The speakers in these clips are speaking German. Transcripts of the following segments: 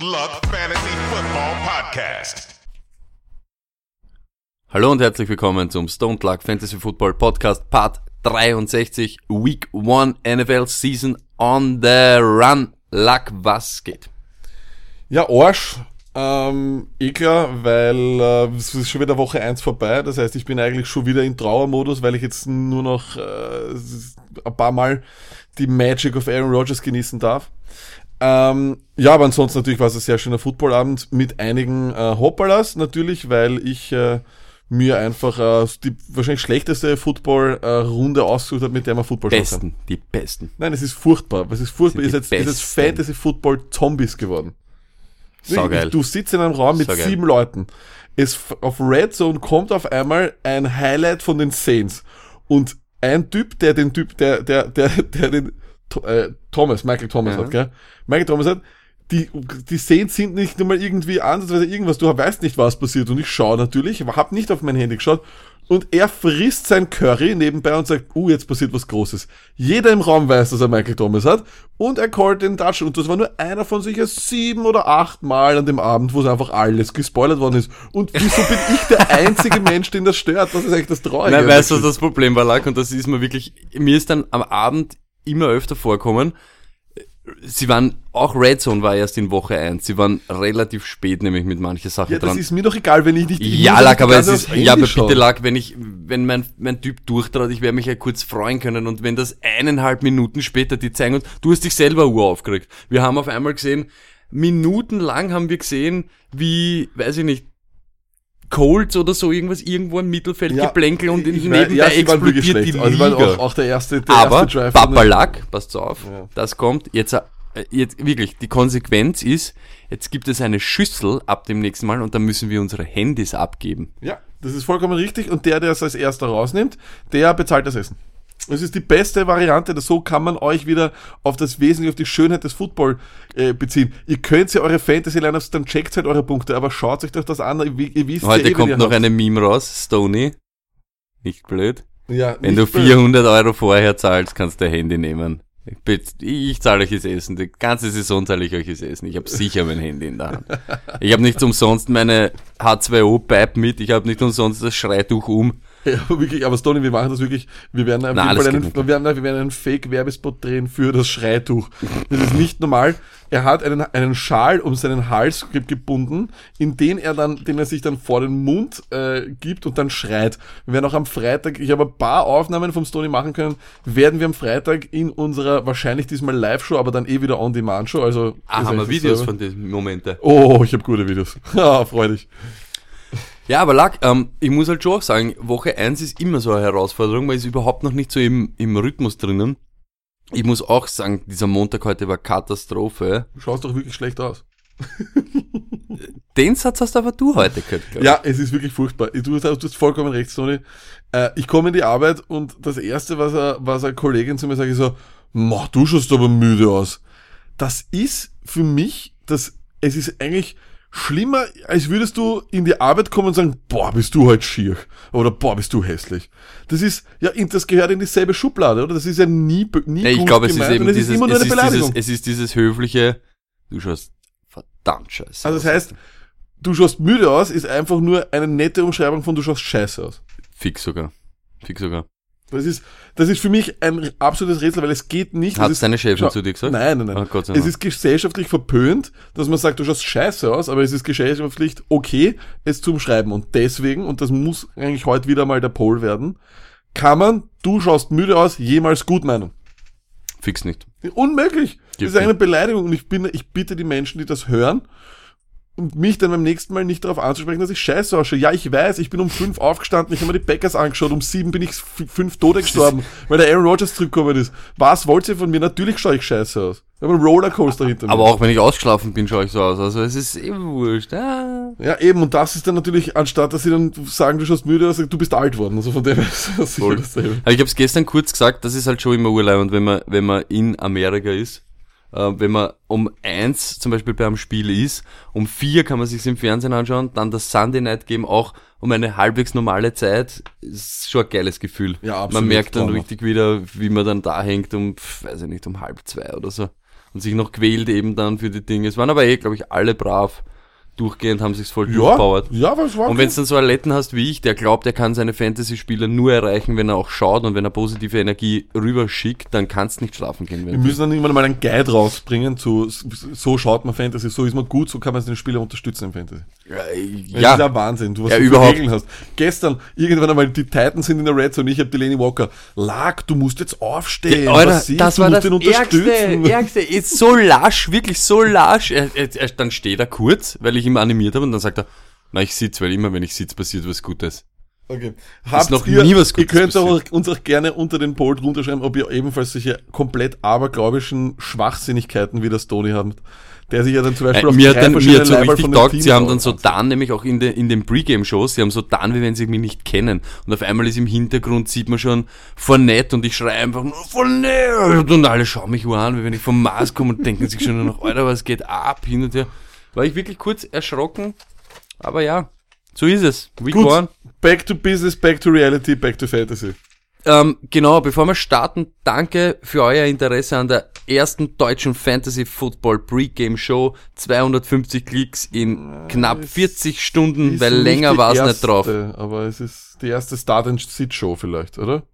Luck Fantasy Football Podcast. Hallo und herzlich willkommen zum Stone Luck Fantasy Football Podcast Part 63 Week 1 NFL Season on the Run. Luck, was geht? Ja, Arsch. Ähm, eh klar, weil äh, es ist schon wieder Woche 1 vorbei. Das heißt, ich bin eigentlich schon wieder in Trauermodus, weil ich jetzt nur noch äh, ein paar Mal die Magic of Aaron Rodgers genießen darf. Ähm, ja, aber ansonsten natürlich war es ein sehr schöner Footballabend mit einigen äh, Hoppalas natürlich, weil ich äh, mir einfach äh, die wahrscheinlich schlechteste Football-Runde ausgesucht habe, mit der man Football schauen kann. Besten, die besten. Nein, es ist furchtbar. Es ist furchtbar. Ihr seid, die ihr seid Besten. Fantasy-Football-Zombies geworden. Saugeil. Du sitzt in einem Raum mit Saugeil. sieben Leuten. Es auf Red Zone kommt auf einmal ein Highlight von den Saints und ein Typ, der den Typ, der der der der den äh, Thomas, Michael Thomas Ja. hat, gell? Michael Thomas hat die, die Saints sind nicht nur mal irgendwie ansatzweise irgendwas, du weißt nicht, was passiert. Und ich schaue natürlich, aber hab nicht auf mein Handy geschaut. Und er frisst sein Curry nebenbei und sagt, uh, jetzt passiert was Großes. Jeder im Raum weiß, dass er Michael Thomas hat. Und er callt den Touch. Und das war nur einer von sicher sieben oder acht Mal an dem Abend, wo es einfach alles gespoilert worden ist. Und wieso bin ich der einzige Mensch, den das stört? Das ist eigentlich das Traurige. Nein, weißt du, was das Problem war, Luck? Und das ist mir wirklich, mir ist dann am Abend immer öfter vorkommen, sie waren, auch Red Zone war erst in Woche 1, sie waren relativ spät nämlich mit manchen Sachen ja, das dran. ist mir doch egal, wenn ich nicht... ich Ja, Lack, aber es ist, ja, aber bitte. Lack, wenn ich, wenn mein, mein Typ durchtrat, ich werde mich ja kurz freuen können und wenn das eineinhalb Minuten später die zeigen und du hast dich selber Uhr aufgeregt. Wir haben auf einmal gesehen, minutenlang haben wir gesehen, wie, weiß ich nicht, Colts oder so irgendwas irgendwo im Mittelfeld Ja, geplänkel und nebenbei ja, explodiert die. Also, Liga. waren auch, auch der erste, der Aber erste Drive. Papa Lack, passt auf, Ja. das kommt jetzt, äh, jetzt wirklich, die Konsequenz ist, jetzt gibt es eine Schüssel ab dem nächsten Mal und dann müssen wir unsere Handys abgeben. Ja, das ist vollkommen richtig. Und der, der es als erster rausnimmt, der bezahlt das Essen. Das ist die beste Variante. So kann man euch wieder auf das Wesentliche, auf die Schönheit des Football äh, beziehen. Ihr könnt ja eure Fantasy-Lineups, dann checkt halt eure Punkte, aber schaut euch doch das an. Ihr, ihr wisst ja Heute eh, wen kommt noch habt. eine Meme raus, Stony. Nicht blöd. Ja, Wenn du blöd. 400 Euro vorher zahlst, kannst du dein Handy nehmen. Ich zahle euch das Essen. Die ganze Saison zahle ich euch das Essen. Ich habe sicher mein Handy in der Hand. Ich habe nicht umsonst meine H2O-Pipe mit. Ich habe nicht umsonst das Schreituch um. Ja, wirklich, aber Stoney, wir machen das wirklich. Wir werden Na, einen, wir werden, wir werden einen Fake-Werbespot drehen für das Schreituch. Das ist nicht normal. Er hat einen, einen Schal um seinen Hals ge- gebunden, in den er dann, den er sich dann vor den Mund äh, gibt und dann schreit. Wir werden auch am Freitag, ich habe ein paar Aufnahmen vom Stoney machen können, werden wir am Freitag in unserer wahrscheinlich diesmal Live-Show, aber dann eh wieder On-Demand-Show. Also Ah, haben wir Videos selber. von diesen Momenten. Oh, ich habe gute Videos. Ah, freu dich. Ja, aber Lack, ähm, ich muss halt schon auch sagen, Woche 1 ist immer so eine Herausforderung, weil ist überhaupt noch nicht so im, im Rhythmus drinnen. Ich muss auch sagen, dieser Montag heute war Katastrophe. Du schaust doch wirklich schlecht aus. Den Satz hast aber du heute gehört. Ja, es ist wirklich furchtbar. Du hast, du hast vollkommen recht, Sony. Äh, ich komme in die Arbeit und das Erste, was, er, was eine Kollegin zu mir sagt, ist so, Mach, du schaust aber müde aus. Das ist für mich, das, es ist eigentlich schlimmer, als würdest du in die Arbeit kommen und sagen, boah, bist du halt schier. Oder boah, bist du hässlich. Das ist, ja, das gehört in dieselbe Schublade, oder? Das ist ja nie, nie Ja, ich gut glaube, es ist eben dieses, ist immer nur es eine ist dieses, es ist dieses höfliche, du schaust verdammt scheiße. Also das heißt, du schaust müde aus, ist einfach nur eine nette Umschreibung von du schaust scheiße aus. Fix sogar. Fix sogar. Das ist, das ist für mich ein absolutes Rätsel, weil es geht nicht. Hat das deine Chefin zu dir gesagt? Nein, nein, nein. Ah, Gott es ist gesellschaftlich verpönt, dass man sagt, du schaust scheiße aus, aber es ist gesellschaftlich okay, es zu umschreiben. Und deswegen, und das muss eigentlich heute wieder mal der Pol werden, kann man, du schaust müde aus, jemals gut meinen. Fix nicht. Unmöglich. Das Gibt ist eine. Beleidigung und ich bin, ich bitte die Menschen, die das hören, mich dann beim nächsten Mal nicht darauf anzusprechen, dass ich scheiße ausschaue. Ja, ich weiß, ich bin um fünf aufgestanden, ich habe mir die Packers angeschaut, um sieben bin ich fünf Tode gestorben, weil der Aaron Rodgers zurückgekommen ist. Was wollt ihr von mir? Natürlich schaue ich scheiße aus. Ich habe einen Rollercoaster hinter mir. Aber auch wenn ich ausgeschlafen bin, schaue ich so aus. Also es ist eben wurscht. Ah. ja, eben, und das ist dann natürlich, anstatt dass sie dann sagen, du schaust müde aus, du bist alt worden. Also von dem her ist das sicher dasselbe. Ich habe es gestern kurz gesagt, das ist halt schon immer Urlaub und wenn man, wenn man in Amerika ist, äh, wenn man um eins zum Beispiel beim Spiel ist, um vier kann man sich im Fernsehen anschauen, dann das Sunday Night Game auch um eine halbwegs normale Zeit, ist schon ein geiles Gefühl. Ja, absolut, Man merkt dann richtig wieder, wie man dann da hängt um, weiß ich nicht, um halb zwei oder so. Und sich noch quält eben dann für die Dinge. Es waren aber eh, glaube ich, alle brav. Durchgehend haben sich's voll Ja, durchpowert. ja, es war Und wenn du dann so Aletten hast wie ich, der glaubt, er kann seine Fantasy-Spieler nur erreichen, wenn er auch schaut und wenn er positive Energie rüberschickt, dann kannst nicht schlafen gehen. Wir müssen dann irgendwann mal einen Guide rausbringen zu, so schaut man Fantasy, so ist man gut, so kann man den Spieler unterstützen im Fantasy. Ja, Das ist ja, ja Wahnsinn, du was Ja, du überhaupt. Regeln hast. Gestern, irgendwann einmal, die Titans sind in der Red Zone, ich habe die Lenny Walker. Lag, du musst jetzt aufstehen. Alter, was das du war musst das ihn Ärgste. Ärgste. Ist so lasch, wirklich so lasch. Er, er, er, dann steht er kurz, weil ich ihn animiert habe und dann sagt er, na, ich sitz, weil immer, wenn ich sitz, passiert was Gutes. Okay. Habt noch ihr, nie was Ihr Gutes könnt auch, uns auch gerne unter den Poll drunter schreiben, ob ihr ebenfalls solche komplett abergläubischen Schwachsinnigkeiten wie das Tony habt. Der sich ja dann zum Beispiel Äh, auf mir dann, mir hat so richtig den taugt, sie haben dann so dann, nämlich auch in, de, in den Pre-Game-Shows, sie haben so dann, wie wenn sie mich nicht kennen. Und auf einmal ist im Hintergrund, sieht man schon Fournette und ich schreie einfach nur Fournette und alle schauen mich an, wie wenn ich vom Mars komme und denken sich schon nur noch, Alter, was geht ab, hin und her. War ich wirklich kurz erschrocken, aber ja, so ist es. Week Gut, one. back to business, back to reality, back to fantasy. Ähm, genau, bevor wir starten, danke für euer Interesse an der ersten deutschen Fantasy Football Pre-Game Show. 250 Klicks in knapp 40 Stunden, weil länger war es nicht drauf. Aber es ist die erste Start and Sit Show vielleicht, oder?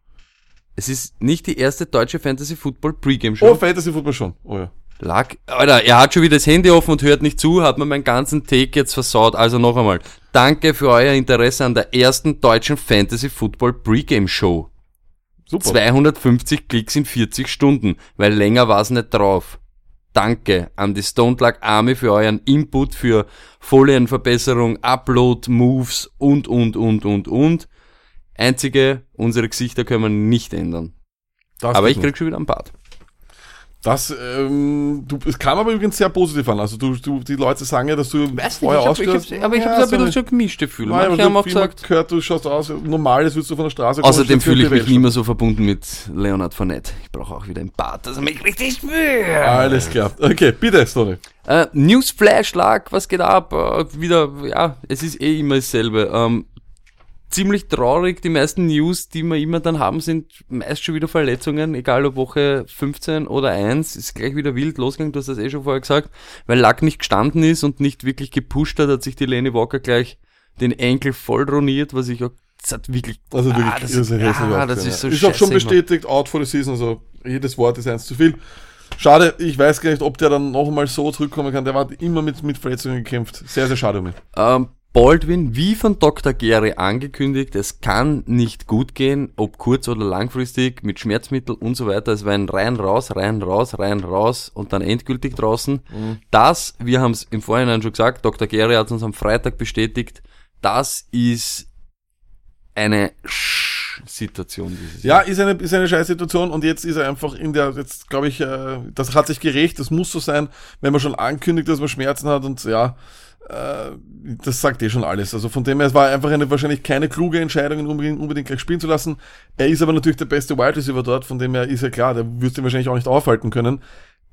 Es ist nicht die erste deutsche Fantasy Football Pre-Game Oh, Show. Fantasy Football schon. Oh ja. Lag, Alter, er hat schon wieder das Handy offen und hört nicht zu, hat mir meinen ganzen Take jetzt versaut. Also noch einmal, danke für euer Interesse an der ersten deutschen Fantasy Football Pre-Game Show. Super. 250 Klicks in 40 Stunden, weil länger war's nicht drauf. Danke an die Stone Luck Army für euren Input für Folienverbesserung, Upload, Moves und, und, und, und, und. Einzige, unsere Gesichter können wir nicht ändern. Das Aber ich krieg schon wieder einen Bart. Das, ähm, du, es kam aber übrigens sehr positiv an. Also du, du, die Leute sagen ja, dass du Weiß vorher nicht, ich hab, ich hab, aber ich ja, habe so ein so bisschen eine- so gemischte Gefühle. Nein, Manche haben auch gesagt, gehört, du schaust aus, normal, als würdest du von der Straße kommen. außerdem fühle ich mich nicht mehr so verbunden mit Leonard Fournette. Ich brauche auch wieder einen Bart, dass er mich richtig spürt. Alles klar. Okay, bitte, Stoney. Äh, Newsflash lag, was geht ab? Äh, wieder, ja, es ist eh immer dasselbe. Ähm, ziemlich traurig, die meisten News, die wir immer dann haben, sind meist schon wieder Verletzungen, egal ob Woche 15 oder 1, ist gleich wieder wild losgegangen, du hast das eh schon vorher gesagt, weil Luck nicht gestanden ist und nicht wirklich gepusht hat, hat sich die Lenny Walker gleich den Enkel voll roniert, was ich auch, das hat wirklich, Also wirklich, ah, das, irrsinnig hässlich ah, das ja. ist so Ist auch schon scheiße immer. bestätigt, out for the season, also jedes Wort ist eins zu viel. Schade, ich weiß gar nicht, ob der dann noch einmal so zurückkommen kann. Der hat immer mit, mit Verletzungen gekämpft. Sehr, sehr schade um ihn. Ähm, Baldwin, wie von Dr. Gary angekündigt, es kann nicht gut gehen, ob kurz- oder langfristig, mit Schmerzmittel und so weiter. Es war ein rein raus, rein raus, rein raus und dann endgültig draußen. Das, wir haben es im Vorhinein schon gesagt, Dr. Gary hat uns am Freitag bestätigt, das ist eine Sch-Situation dieses Ja, ist eine, ist eine scheiß Situation und jetzt ist er einfach in der, jetzt glaube ich, äh, das hat sich gerecht, das muss so sein, wenn man schon ankündigt, dass man Schmerzen hat und ja, das sagt eh schon alles. Also von dem her, es war einfach eine wahrscheinlich keine kluge Entscheidung, ihn unbedingt, unbedingt gleich spielen zu lassen. Er ist aber natürlich der beste Wide Receiver dort, von dem her ist ja klar, der wirst ihn wahrscheinlich auch nicht aufhalten können.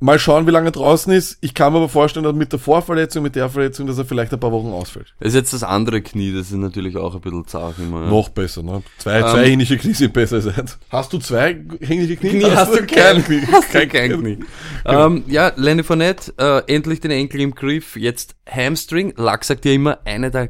Mal schauen, wie lange er draußen ist. Ich kann mir aber vorstellen, dass mit der Vorverletzung, mit der Verletzung, dass er vielleicht ein paar Wochen ausfällt. Das ist jetzt das andere Knie, das ist natürlich auch ein bisschen zart immer. Ja. Noch besser, ne? Zwei, Ähm, zwei hängliche Knie sind besser als eins. Hast du zwei hängliche Knie? Knie hast du kein- Knie. Hast du kein Knie. Ähm, ja, Lenny Fournette, äh, endlich den Enkel im Griff, jetzt Hamstring. Luck sagt ja immer, eine der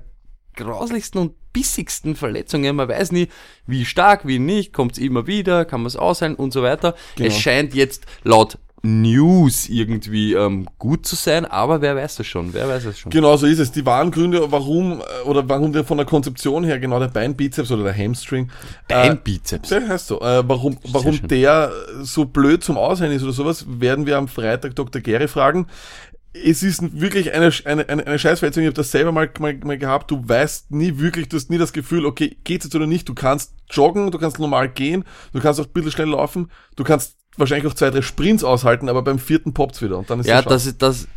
grauslichsten und bissigsten Verletzungen. Man weiß nie, wie stark, wie nicht, kommt's immer wieder, kann man es ausheilen und so weiter. Genau. Es scheint jetzt laut News irgendwie ähm, gut zu sein, aber wer weiß es schon, wer weiß es schon. Genau so ist es. Die wahren Gründe, warum, äh, oder warum der von der Konzeption her genau der Beinbizeps oder der Hamstring, äh, Beinbizeps. der heißt so, äh, warum, warum der so blöd zum Ausheilen ist oder sowas, werden wir am Freitag Dr. Gary fragen. Es ist wirklich eine, eine, eine, eine Scheißverletzung. Ich habe das selber mal, mal, mal gehabt. Du weißt nie wirklich, du hast nie das Gefühl, okay, geht's jetzt oder nicht. Du kannst joggen, du kannst normal gehen, du kannst auch ein bisschen schnell laufen, du kannst wahrscheinlich auch zwei, drei Sprints aushalten, aber beim vierten poppt's wieder und dann ist Ja, das ist das.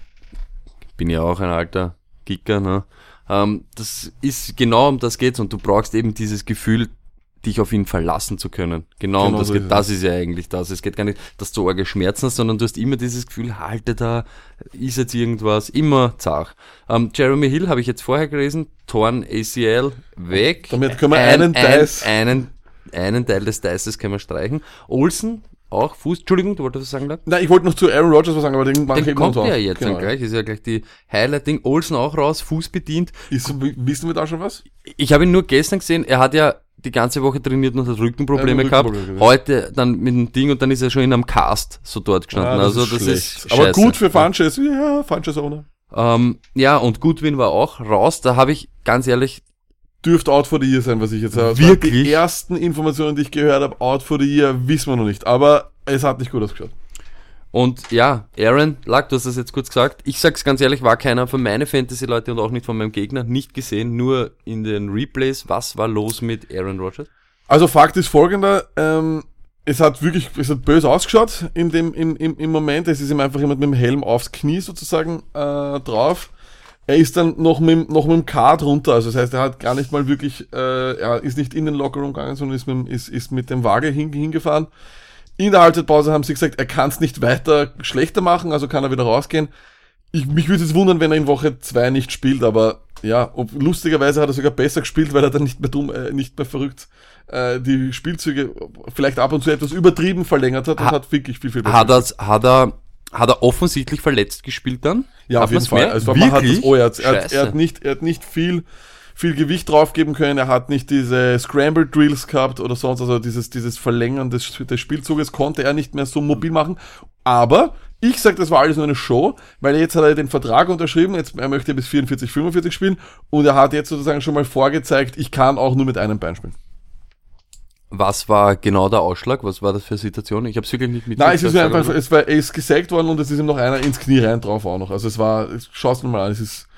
Bin ja auch ein alter Kicker, ne? Ähm, das ist genau um das geht's und du brauchst eben dieses Gefühl, dich auf ihn verlassen zu können. Genau, Genau und das, so geht, ist das ist ja eigentlich das. Es geht gar nicht, dass du arge Schmerzen hast, sondern du hast immer dieses Gefühl, halte da, ist jetzt irgendwas, immer zart. Ähm, Jeremy Hill habe ich jetzt vorher gelesen, Torn ACL weg. Damit können wir einen Dice- einen, einen Teil des Dices können wir streichen. Olsen, auch Fuß, Entschuldigung, du wolltest was sagen, Lack? Nein, ich wollte noch zu Aaron Rodgers was sagen, aber den mache ich eben kommt ja jetzt Genau. dann gleich, ist ja gleich die Highlight-Ding. Olsen auch raus, Fuß bedient. Ist, wissen wir da schon was? Ich habe ihn nur gestern gesehen, er hat ja die ganze Woche trainiert und hat Rückenprobleme Ja, gehabt. Rückenprobleme, ja. Heute dann mit dem Ding und dann ist er schon in einem Cast so dort gestanden. Ah, also das schlecht. ist Aber scheiße. gut für Funches, ja, Funches Owner. Ähm, ja, und Goodwin war auch raus. Da habe ich ganz ehrlich, Dürfte out for the year sein, was ich jetzt sage. Wirklich? Die ersten Informationen, die ich gehört habe, out for the year, wissen wir noch nicht. Aber es hat nicht gut ausgeschaut. und ja, Aaron, Lack, du hast das jetzt kurz gesagt. Ich sag's ganz ehrlich, war keiner von meinen Fantasy-Leute und auch nicht von meinem Gegner nicht gesehen, nur in den Replays. Was war los mit Aaron Rodgers? Also Fakt ist folgender, ähm, es hat wirklich, es hat böse ausgeschaut in dem, im, im, im Moment. Es ist ihm einfach jemand mit dem Helm aufs Knie sozusagen äh, drauf. Er ist dann noch mit, dem- noch mit dem Card runter, also das heißt, er hat gar nicht mal wirklich, äh, er ist nicht in den Lockerroom gegangen, sondern ist mit, dem- ist, ist mit dem Waage hin, hingefahren. In der Halbzeitpause haben sie gesagt, er kann es nicht weiter schlechter machen, also kann er wieder rausgehen. Ich, mich würde es wundern, wenn er in Woche zwei nicht spielt, aber ja, ob, lustigerweise hat er sogar besser gespielt, weil er dann nicht mehr dumm, äh, nicht mehr verrückt äh, die Spielzüge vielleicht ab und zu etwas übertrieben verlängert hat und Ha- hat wirklich viel, viel besser Hat er, hat er, hat er offensichtlich verletzt gespielt dann? Ja, Hat auf jeden Fall. Also man hat das, oh, er hat, er, hat, er hat nicht, er hat nicht viel, viel Gewicht draufgeben können. Er hat nicht diese Scramble Drills gehabt oder sonst, also dieses, dieses Verlängern des, des Spielzuges konnte er nicht mehr so mobil machen. Aber ich sag, das war alles nur eine Show, weil jetzt hat er den Vertrag unterschrieben, jetzt, er möchte bis 44, 45 spielen und er hat jetzt sozusagen schon mal vorgezeigt, ich kann auch nur mit einem Bein spielen. Was war genau der Ausschlag? Was war das für eine Situation? Ich habe es wirklich nicht mit. Nein, es ist mir einfach, es war, er ist gesägt worden und es ist ihm noch einer ins Knie rein drauf auch noch. Also es war, schaust mal an, es ist,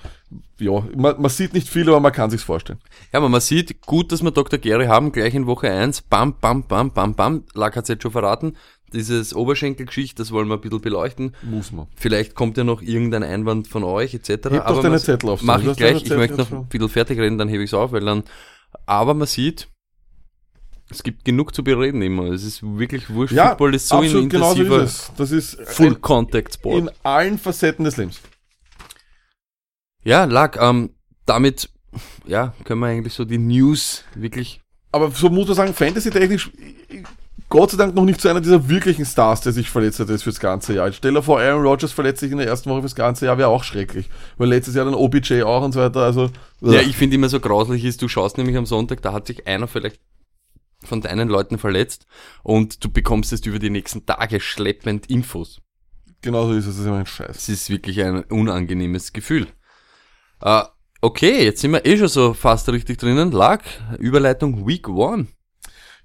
ja, man, man sieht nicht viel, aber man kann sich's vorstellen. Ja, aber man sieht, gut, dass wir Dr. Gary haben, gleich in Woche 1, bam, bam, bam, bam, bam, Lack hat's jetzt schon verraten, dieses Oberschenkelgeschicht, das wollen wir ein bisschen beleuchten. Muss man. Vielleicht kommt ja noch irgendein Einwand von euch, etc. Heb doch deine Zettel auf, Mach ich gleich, ich möchte noch ein bisschen fertig reden, dann hebe ich's auf, weil dann, aber man sieht, es gibt genug zu bereden immer. Es ist wirklich wurscht. Ja, Football ist so ein absolut genau so intensiver ist. Das ist Full Contact Sport. in allen Facetten des Lebens. Ja, Lack, ähm, damit, ja, können wir eigentlich so die News wirklich Aber so muss man sagen, Fantasy-technisch, Gott sei Dank noch nicht zu einer dieser wirklichen Stars, der sich verletzt hat jetzt fürs ganze Jahr. Jetzt stell dir vor, Aaron Rodgers verletzt sich in der ersten Woche fürs ganze Jahr, wäre auch schrecklich. Weil letztes Jahr dann OBJ auch und so weiter, also. Ja, ich finde immer so grauslich ist, du schaust nämlich am Sonntag, da hat sich einer vielleicht von deinen Leuten verletzt und du bekommst jetzt über die nächsten Tage schleppend Infos. Genau so ist es, das ist immer ein Scheiß. Es ist wirklich ein unangenehmes Gefühl. Äh, okay, jetzt sind wir eh schon so fast richtig drinnen. Lag, Überleitung Week One.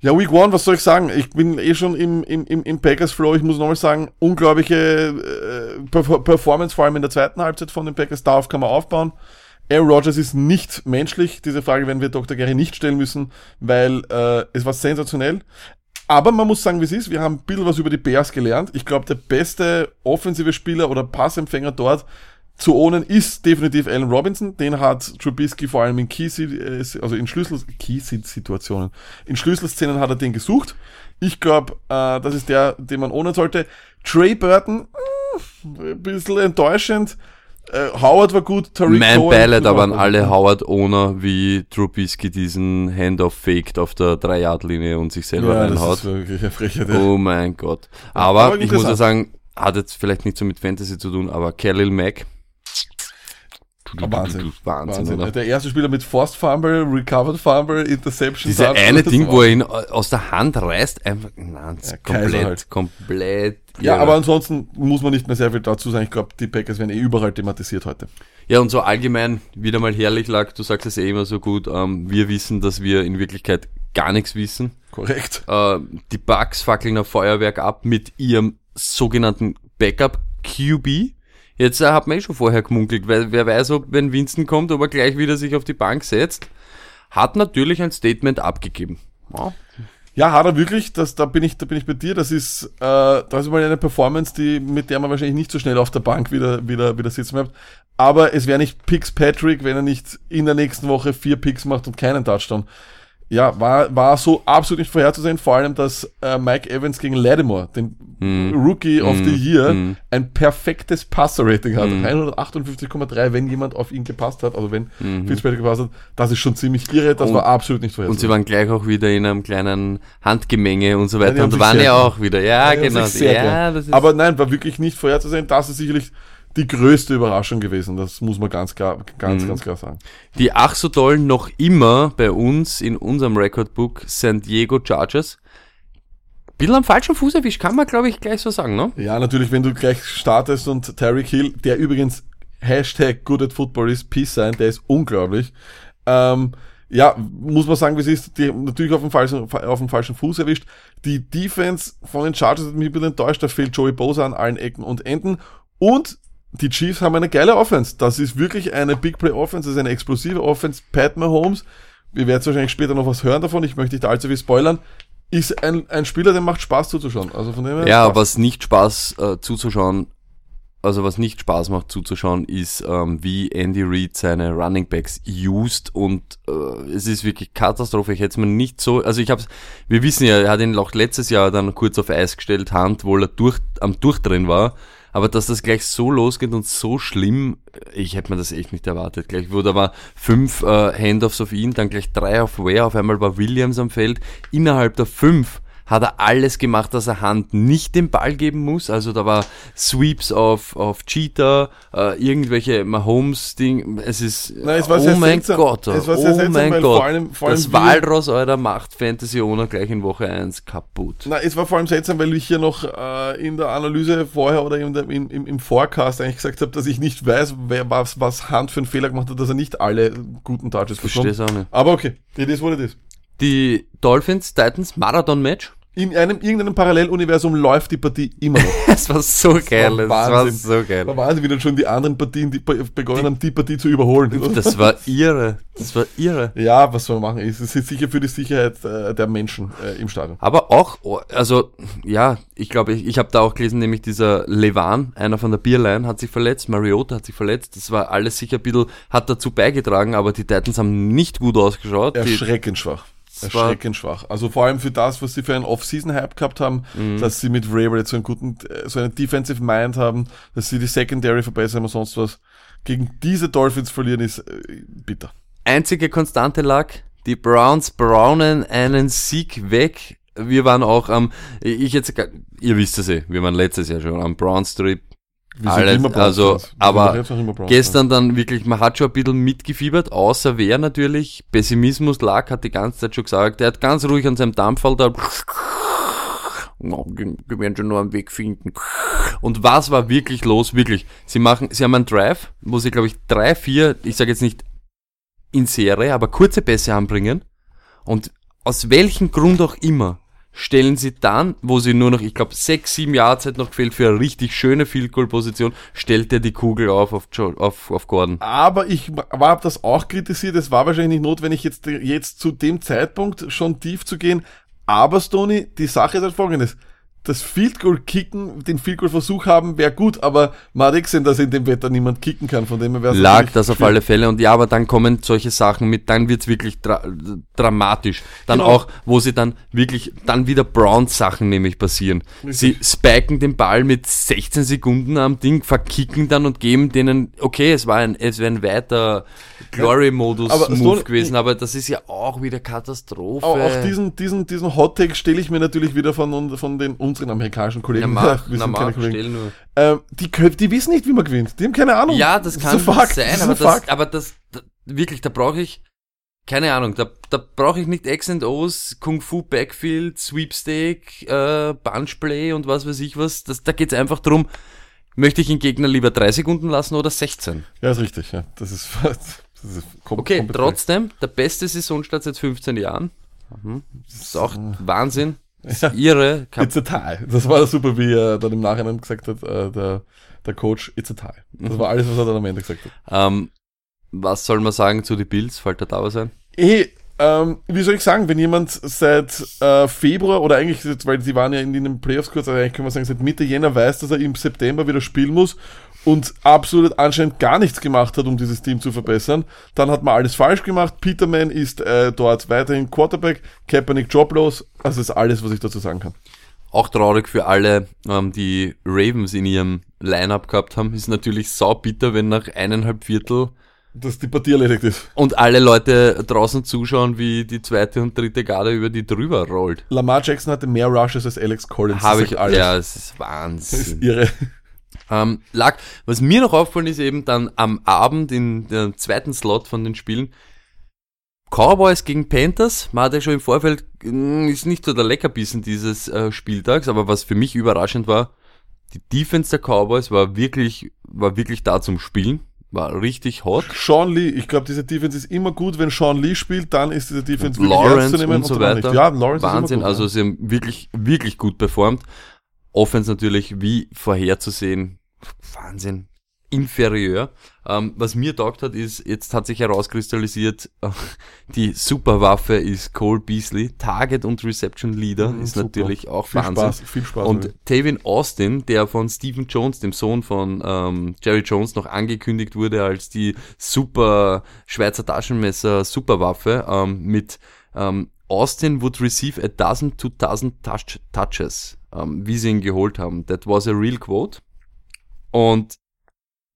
Ja, Week One, was soll ich sagen? Ich bin eh schon im, im, im, im Packers Flow. Ich muss nochmal sagen, unglaubliche äh, Perf- Performance, vor allem in der zweiten Halbzeit von den Packers. Darauf kann man aufbauen. Aaron Rodgers ist nicht menschlich. Diese Frage werden wir Dr. Gary nicht stellen müssen, weil äh, es war sensationell. Aber man muss sagen, wie es ist. Wir haben ein bisschen was über die Bears gelernt. Ich glaube, der beste offensive Spieler oder Passempfänger dort zu ownen ist definitiv Allen Robinson. Den hat Trubisky vor allem in Key, äh, also in Schlüssel, Key-Situationen, in Schlüsselszenen hat er den gesucht. Ich glaube, äh, das ist der, den man ownen sollte. Trey Burton, mh, ein bisschen enttäuschend. Äh, Howard war gut, Tariq Mein Cohen- Beileid aber an alle Howard Owner, wie Trubisky diesen Handoff faked auf der 3-Yard-Linie und sich selber Ja, das reinhaut. ist wirklich eine Frechheit. ja. Oh mein Gott. Aber, aber ich muss ja sagen, hat jetzt vielleicht nicht so mit Fantasy zu tun, aber Khalil Mack. Wahnsinn. Wahnsinn, Wahnsinn. oder? Der erste Spieler mit Forced Fumble, Recovered Fumble, Interception. Diese Touchdown, eine das Ding, wo er ihn aus der Hand reißt, einfach, nein, das Ja, komplett, halt. komplett. Ja, irre. aber ansonsten muss man nicht mehr sehr viel dazu sagen. Ich glaube, die Packers werden eh überall thematisiert heute. Ja, und so allgemein wieder mal herrlich lag, du sagst es eh immer so gut, ähm, wir wissen, dass wir in Wirklichkeit gar nichts wissen. Korrekt. Äh, die Bugs fackeln ein Feuerwerk ab mit ihrem sogenannten Backup QB. Jetzt äh, hat man eh schon vorher gemunkelt, weil wer weiß, ob wenn Winston kommt, ob er gleich wieder sich auf die Bank setzt. Hat natürlich ein Statement abgegeben. Ja. Ja, hat er wirklich, das, da bin ich, da bin ich bei dir. Das ist, äh, das ist mal eine Performance, die, mit der man wahrscheinlich nicht so schnell auf der Bank wieder, wieder, wieder sitzen bleibt. Aber es wäre nicht Picks Patrick, wenn er nicht in der nächsten Woche vier Picks macht und keinen Touchdown. Ja, war, war so absolut nicht vorherzusehen, vor allem, dass äh, Mike Evans gegen Lattimore, den Rookie of the Year, ein perfektes Passer-Rating hat. 158,3, wenn jemand auf ihn gepasst hat, also wenn Fitzpatrick gepasst hat, das ist schon ziemlich irre, das Und- war absolut nicht Und sie vorherzusehen. waren gleich auch wieder in einem kleinen Handgemenge und so weiter. haben und waren ja auch wieder. Ja, haben genau. Ja, gern. das ist Aber nein, war wirklich nicht vorherzusehen. Das ist sicherlich die größte Überraschung gewesen. Das muss man ganz klar, ganz, Mhm. ganz klar sagen. Die ach so tollen noch immer bei uns in unserem Recordbook San Diego Chargers. Bisschen am falschen Fuß erwischt, kann man glaube ich gleich so sagen, ne? Ja, natürlich, wenn du gleich startest und Terry Hill, der übrigens Hashtag good at football ist, Peace sein, der ist unglaublich. Ähm, ja, muss man sagen, wie es ist, die natürlich auf dem, falschen, auf dem falschen Fuß erwischt. Die Defense von den Chargers hat mich ein bisschen enttäuscht, da fehlt Joey Bosa an allen Ecken und Enden. Und die Chiefs haben eine geile Offense. Das ist wirklich eine Big Play Offense, das ist eine explosive Offense. Pat Mahomes, wir werden wahrscheinlich später noch was hören davon, ich möchte nicht allzu viel spoilern, ist ein, ein Spieler, der macht Spaß zuzuschauen. Also von dem her Ja, Spaß. was nicht Spaß äh, zuzuschauen, also was nicht Spaß macht zuzuschauen, ist, ähm, wie Andy Reid seine Running Backs used und äh, es ist wirklich Katastrophe. Ich hätte es mir nicht so, also ich hab's, wir wissen ja, er hat ihn auch letztes Jahr dann kurz auf Eis gestellt, Hand, wo er durch, am Durchdrehen war. Aber dass das gleich so losgeht und so schlimm, ich hätte mir das echt nicht erwartet. Gleich wurde aber fünf äh, Handoffs auf ihn, dann gleich drei auf Ware, auf einmal war Williams am Feld. Innerhalb der fünf hat er alles gemacht, dass er Hand nicht den Ball geben muss. Also da war Sweeps auf, auf Cheetah, äh, irgendwelche Mahomes-Ding. Es ist, Na, es war oh mein seltsam. Gott, Es oh seltsam, mein Gott. vor allem- vor allem das Walross eurer macht Fantasy Owner gleich in Woche 1 kaputt. Na, es war vor allem seltsam, weil ich hier noch äh, in der Analyse vorher oder in der, im, im, im Forecast eigentlich gesagt habe, dass ich nicht weiß, wer was, was Hand für einen Fehler gemacht hat, dass er nicht alle guten Touches bekommt. auch nicht. Aber okay, what it is. Die Dolphins, Titans, Marathon-Match. In einem irgendeinem Paralleluniversum läuft die Partie immer noch. Das war so geil, das war Wahnsinn. so geil. Da waren sie wieder schon die anderen Partien, die be- begonnen haben, die Partie zu überholen. Das war irre, das war irre. ja, was soll man machen? Es ist sicher für die Sicherheit äh, der Menschen äh, im Stadion. Aber auch, also ja, ich glaube, ich, ich habe da auch gelesen, nämlich dieser Levan, einer von der Bierline, hat sich verletzt, Mariota hat sich verletzt. Das war alles sicher ein bisschen, hat dazu beigetragen, aber die Titans haben nicht gut ausgeschaut. Die, Erschreckend schwach. Erschreckend schwach. Also vor allem für das, was sie für einen Off-Season-Hype gehabt haben, Mhm. dass sie mit Vrabel jetzt so einen guten, so einen Defensive Mind haben, dass sie die Secondary verbessern und sonst was. Gegen diese Dolphins verlieren ist äh, bitter. einzige Konstante lag, die Browns braunen einen Sieg weg. Wir waren auch am, ich jetzt, ihr wisst es eh, wir waren letztes Jahr schon am Browns Trip. Wir Alles, also, aber noch. Gestern dann wirklich, man hat schon ein bisschen mitgefiebert, außer wer natürlich, Pessimismus lag, hat die ganze Zeit schon gesagt, er hat ganz ruhig an seinem Dampfall da, wir wir werden schon nur einen Weg finden. Und was war wirklich los? Wirklich. Sie machen, sie haben einen Drive, wo sie, glaube ich, drei, vier, ich sage jetzt nicht in Serie, aber kurze Pässe anbringen. Und aus welchem Grund auch immer stellen sie dann, wo sie nur noch, ich glaube, sechs, sieben Jahre Zeit noch gefehlt für eine richtig schöne Field Goal Position, stellt er die Kugel auf auf, auf, auf Gordon. Aber ich habe das auch kritisiert. Es war wahrscheinlich nicht notwendig, jetzt, jetzt zu dem Zeitpunkt schon tief zu gehen. Aber Stoney, die Sache ist halt folgendes. Das Field Goal kicken, den Field Goal Versuch haben, wäre gut, aber eh gesehen, dass in dem Wetter niemand kicken kann, von dem her wäre es Lag das auf alle Fälle und ja, aber dann kommen solche Sachen mit, dann wird's wirklich dra dramatisch. Dann Genau. auch, wo sie dann wirklich, dann wieder Browns Sachen nämlich passieren. Sie spiken den Ball mit 16 Sekunden am Ding, verkicken dann und geben denen, okay, es war ein, es wäre ein weiter Glory-Modus-Move so- gewesen, aber das ist ja auch wieder Katastrophe. Auch, auch diesen, diesen, diesen Hot Take stelle ich mir natürlich wieder von, von den unseren amerikanischen ja, Kollegen. mach, Wir na, sind keine mach, Kollegen. nur. Ähm, die, die wissen nicht, wie man gewinnt. Die haben keine Ahnung. Ja, das kann ein Fakt. sein, das aber das, aber das, da, wirklich, da brauche ich, keine Ahnung, da, da brauche ich nicht X and O's, Kung Fu Backfield, Sweepstake, äh, Bunchplay und was weiß ich was. Das, da geht's einfach drum, möchte ich den Gegner lieber drei Sekunden lassen oder 16? Ja, ist richtig. Ja. Das ist, das ist Okay, trotzdem, der beste Saisonstart seit 15 Jahren. Mhm. Das ist auch Wahnsinn. Das Ja. irre. Kap- It's a tie. Das war super, wie er dann im Nachhinein gesagt hat, äh, der, der Coach, it's a tie. Das war alles, was er dann am Ende gesagt hat. Ähm, was soll man sagen zu die Bills? Fällt er da sein? Eh, ähm, wie soll ich sagen, wenn jemand seit äh, Februar oder eigentlich, weil sie waren ja in den Playoffs kurz, also eigentlich können wir sagen, seit Mitte Jänner weiß, dass er im September wieder spielen muss und absolut anscheinend gar nichts gemacht hat, um dieses Team zu verbessern. Dann hat man alles falsch gemacht. Peterman ist äh, dort weiterhin Quarterback, Kaepernick joblos. Also das ist alles, was ich dazu sagen kann. Auch traurig für alle, ähm, die Ravens in ihrem Lineup gehabt haben, ist natürlich saubitter, wenn nach eineinhalb Viertel Dass die Partie erledigt ist. und alle Leute draußen zuschauen, wie die zweite und dritte Garde über die drüber rollt. Lamar Jackson hatte mehr Rushes als Alex Collins. Habe ich, alles. ja, es ist Das ist Wahnsinn. irre. Ähm, lag, was mir noch auffallen ist eben dann am Abend in der zweiten Slot von den Spielen, Cowboys gegen Panthers, man hat ja schon im Vorfeld, mh, ist nicht so der Leckerbissen dieses äh, Spieltags, aber was für mich überraschend war, die Defense der Cowboys war wirklich, war wirklich da zum Spielen, war richtig hot. Sean Lee, ich glaube, diese Defense ist immer gut, wenn Sean Lee spielt, dann ist diese Defense wirklich Lawrence zu nehmen und so danach weiter. Ja, Lawrence Wahnsinn, ist immer gut, also sie haben wirklich, wirklich gut performt. Offense natürlich wie vorherzusehen, Wahnsinn, inferieur. Ähm, was mir taugt hat, ist, jetzt hat sich herauskristallisiert, äh, die Superwaffe ist Cole Beasley, Target und Reception Leader, Mhm, ist super. natürlich auch viel Wahnsinn. Spaß, viel Spaß. Und. Tavin Austin, der von Stephen Jones, dem Sohn von ähm, Jerry Jones, noch angekündigt wurde als die super Schweizer Taschenmesser Superwaffe ähm, mit ähm, Austin would receive a dozen to thousand touch touches, ähm, wie sie ihn geholt haben. That was a real quote. Und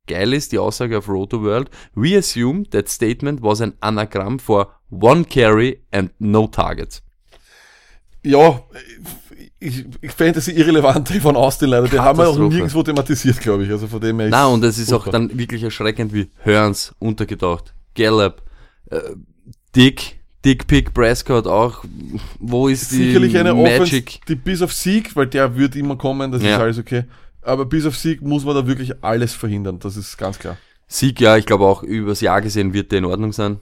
geil ist die Aussage auf Roto World. We assume that statement was an anagram for one carry and no target. ja, ich, ich fände sie irrelevant, von Austin leider. Den haben wir auch nirgendwo thematisiert, glaube ich. Also von dem her Na, und es ist auch furchtbar. dann wirklich erschreckend, wie Hearns untergetaucht, Gallup, äh, Dick, Dick Pick Prescott auch. Wo ist die sicherlich Offense, Magic? die bis auf Sieg, weil der wird immer kommen, das Ja. ist alles okay. Aber bis auf Sieg muss man da wirklich alles verhindern, das ist ganz klar. Sieg, ja, ich glaube auch übers Jahr gesehen wird der in Ordnung sein.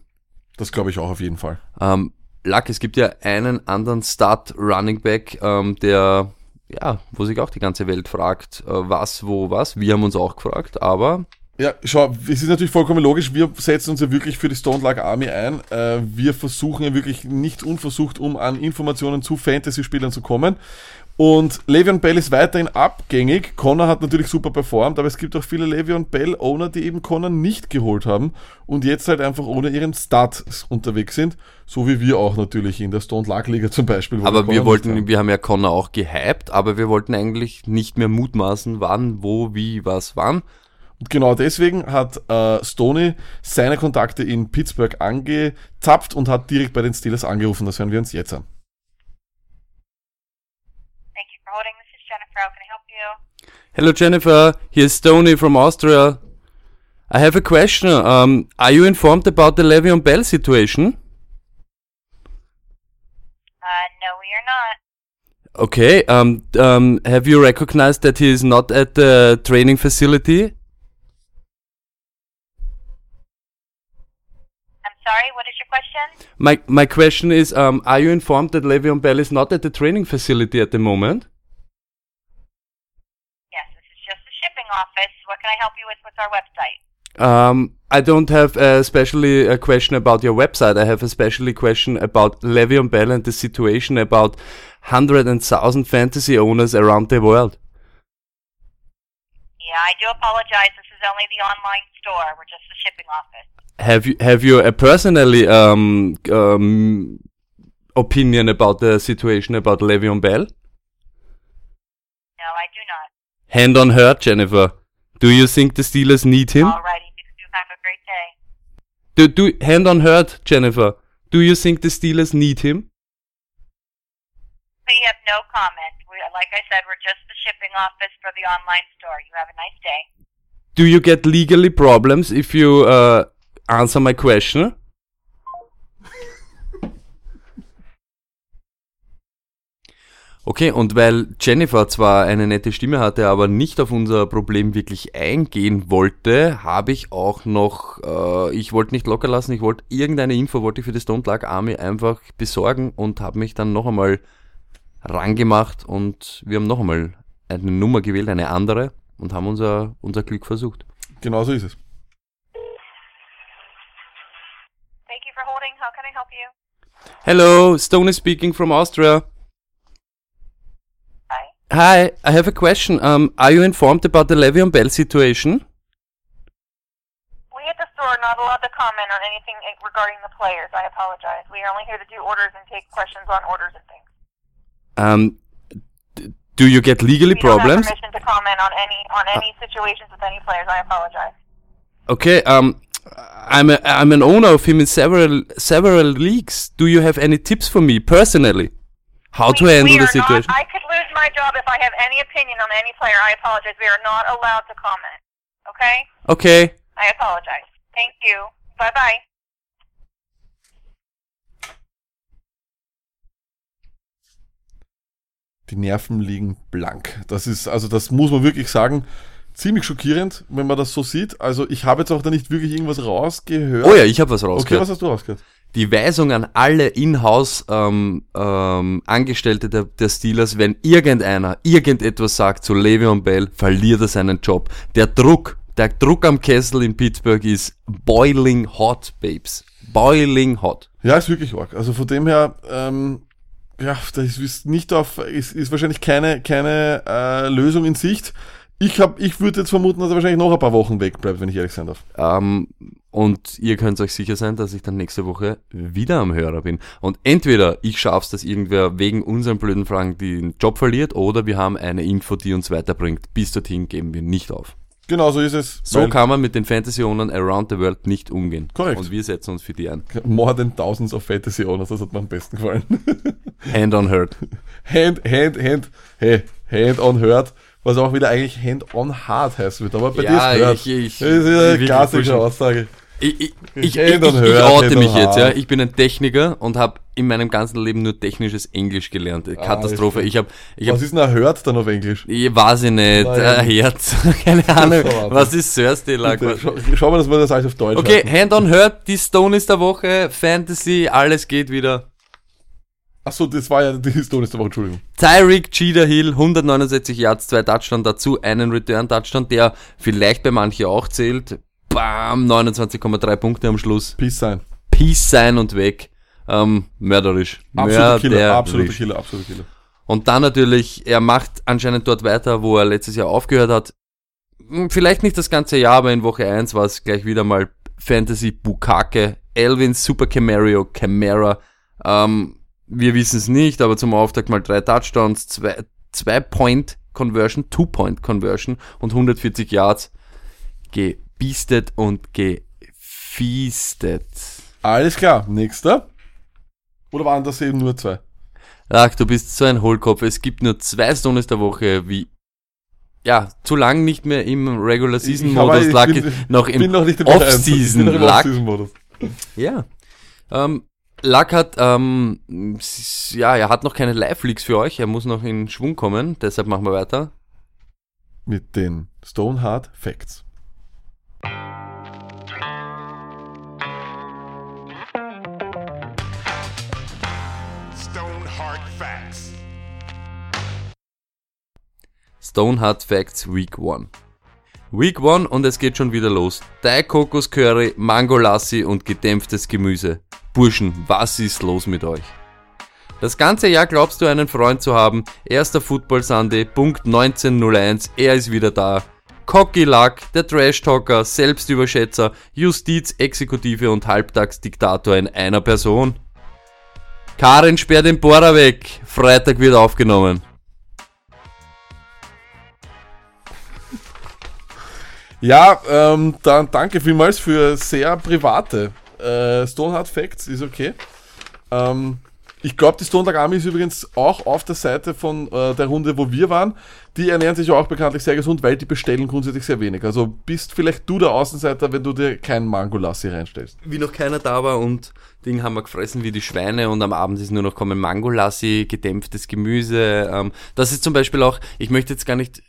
Das glaube ich auch auf jeden Fall. Ähm, Luck, es gibt ja einen anderen Start Running Back, ähm, der, ja, wo sich auch die ganze Welt fragt, äh, was, wo, was. Wir haben uns auch gefragt, aber Ja, schau, es ist natürlich vollkommen logisch, wir setzen uns ja wirklich für die Stone Lag Army ein. Äh, wir versuchen ja wirklich nicht unversucht, um an Informationen zu Fantasy-Spielern zu kommen. Und Le'Veon Bell ist weiterhin abgängig. Connor hat natürlich super performt, aber es gibt auch viele Le'Veon Bell-Owner, die eben Connor nicht geholt haben und jetzt halt einfach ohne ihren Start unterwegs sind. So wie wir auch natürlich in der Stone Lag Liga zum Beispiel. Aber wir wollten, wir haben ja Connor auch gehypt, aber wir wollten eigentlich nicht mehr mutmaßen, wann, wo, wie, was, wann. Und genau deswegen hat äh, Stoney seine Kontakte in Pittsburgh angezapft und hat direkt bei den Steelers angerufen. Das hören wir uns jetzt an. Thank you for holding. This is Jennifer. How can I help you? Hello Jennifer, here's Tony from Austria. I have a question. Um, are you informed about the Le'Veon Bell situation? Uh, no, we are not. Okay. Um, um, have you recognized that he is not at the training facility? I'm sorry. What is your question? My my question is, um, are you informed that Le'Veon Bell is not at the training facility at the moment? Yes, this is just the shipping office. What can I help you with with our website? Um, I don't have especially a question about your website. I have especially question about Le'Veon Bell and the situation about hundred and thousand fantasy owners around the world. Yeah, I do apologize. This is only the online store. We're just the shipping office. Have you have you a personally um, um, opinion about the situation about Le'Veon Bell? No, I do not. Hand on heart, Jennifer. Do you think the Steelers need him? Alrighty. You do have a great day. Do, do hand on heart, Jennifer. Do you think the Steelers need him? We have no comment. We, like I said, we're just the shipping office for the online store. You have a nice day. Do you get legally problems if you uh, answer my question? Okay, und weil Jennifer zwar eine nette Stimme hatte, aber nicht auf unser Problem wirklich eingehen wollte, habe ich auch noch, äh, ich wollte nicht locker lassen, ich wollte irgendeine Info, wollte ich für die Stone Lag Army einfach besorgen und habe mich dann noch einmal rangemacht und wir haben noch einmal eine Nummer gewählt, eine andere und haben unser, unser Glück versucht. Genau so ist es. Holding. How can I help you? Hello, Stone is speaking from Austria. Hi. Hi, I have a question. Um, are you informed about the Levy Le'Veon Bell situation? We at the store are not allowed to comment on anything regarding the players. I apologize. We are only here to do orders and take questions on orders and things. Um, d- do you get legally We don't have problems? permission to comment on any on any situations with any players. I apologize. Okay, um, I'm a, I'm an owner of him in several several leagues. Do you have any tips for me personally? How to handle the situation? Not, I could lose my job if I have any opinion on any player. I apologize. We are not allowed to comment. Okay? Okay. I apologize. Thank you. Bye bye. Die Nerven liegen blank. Das ist, also das muss man wirklich sagen, ziemlich schockierend, wenn man das so sieht. Also ich habe jetzt auch da nicht wirklich irgendwas rausgehört. Oh ja, ich habe was Okay, rausgehört. was hast du rausgehört? die Weisung an alle Inhouse ähm, ähm, Angestellte der, der Steelers, wenn irgendeiner irgendetwas sagt zu Le'Veon Bell, verliert er seinen Job. Der Druck, der Druck am Kessel in Pittsburgh ist boiling hot, Babes. Boiling hot. Ja, ist wirklich arg. Also von dem her, ähm, ja, da ist, ist nicht auf, ist, ist wahrscheinlich keine, keine äh, Lösung in Sicht. Ich hab, ich würde jetzt vermuten, dass er wahrscheinlich noch ein paar Wochen wegbleibt, wenn ich ehrlich sein darf. Ähm, und ihr könnt euch sicher sein, dass ich dann nächste Woche wieder am Hörer bin. Und entweder ich schaff's, dass irgendwer wegen unseren blöden Fragen den Job verliert, oder wir haben eine Info, die uns weiterbringt. Bis dorthin geben wir nicht auf. Genau so ist es. So kann man mit den Fantasy-Ownern around the world nicht umgehen. Korrekt. Und wir setzen uns für die ein. More than thousands of Fantasy Owners, das hat mir am besten gefallen. Hand on hurt. hand, hand, hand, hey, hand on hurt, was auch wieder eigentlich hand on hard heißen wird, aber bei Ja, dir ist ich- ich- das ist eine klassische. Aussage. Ich, ich, ich, ich, ich, oute mich jetzt, ja. Ich bin ein Techniker und habe in meinem ganzen Leben nur technisches Englisch gelernt. Katastrophe. Ah, Ich habe, ich habe Was ist denn ein hurt dann auf Englisch? Ich weiß ich nicht, ein Herz, keine Ahnung. Was ist Thursday like? Schau, mal, dass wir das alles auf Deutsch Okay. Hand on Hurt, die Stone ist der Woche, Fantasy, alles geht wieder. Achso, das war ja die Historie der Woche, Entschuldigung. Tyreek Cheetah Hill, 169 Yards, zwei Touchdown dazu, einen Return Touchdown, der vielleicht bei manchen auch zählt. Bam, 29,3 Punkte am Schluss. Peace sein. Peace sein und weg. Ähm, mörderisch. Absoluter Killer, absoluter Killer, absoluter Killer. Und dann natürlich, er macht anscheinend dort weiter, wo er letztes Jahr aufgehört hat. Hm, Vielleicht nicht das ganze Jahr, aber in Woche 1 war es gleich wieder mal Fantasy Bukake, Elvin Super Camario, Camara. Ähm, wir wissen es nicht, aber zum Auftakt mal drei Touchdowns, zwei, zwei Point Conversion, Two Point Conversion und 140 Yards. Gebiestet und gefiestet. Alles klar, nächster. Oder waren das eben nur zwei? Ach, du bist so ein Hohlkopf. Es gibt nur zwei Stones der Woche, wie ja, zu lang nicht mehr im Regular Season Modus ich lag, bin- noch im Off-Season lag. Ja. Ähm, Luck hat, ähm, s- ja, er hat noch keine Live-Leaks für euch. Er muss noch in Schwung kommen. Deshalb machen wir weiter. Mit den Stonehard Facts. Stone Hard Facts. Stone Hard Facts Week 1. Week 1 und es geht schon wieder los. Thai Kokos Curry, Mango Lassi und gedämpftes Gemüse. Burschen, was ist los mit euch? Das ganze Jahr glaubst du einen Freund zu haben. Erster Football Sunday, Punkt 1901, er ist wieder da. Cocky Luck, der Trash Talker, Selbstüberschätzer, Justizexekutive und Halbtagsdiktator in einer Person. Karin sperrt den Bohrer weg. Freitag wird aufgenommen. Ja, ähm, dann danke vielmals für sehr private äh, Stonehard Facts, ist okay. Ähm, ich glaube, die Stone Army ist übrigens auch auf der Seite von äh, der Runde, wo wir waren. Die ernähren sich auch bekanntlich sehr gesund, weil die bestellen grundsätzlich sehr wenig. Also bist vielleicht du der Außenseiter, wenn du dir keinen Mangolassi reinstellst. wie noch keiner da war und Ding haben wir gefressen wie die Schweine und am Abend ist nur noch kommen Mangolassi, gedämpftes Gemüse. Ähm, das ist zum Beispiel auch, ich möchte jetzt gar nicht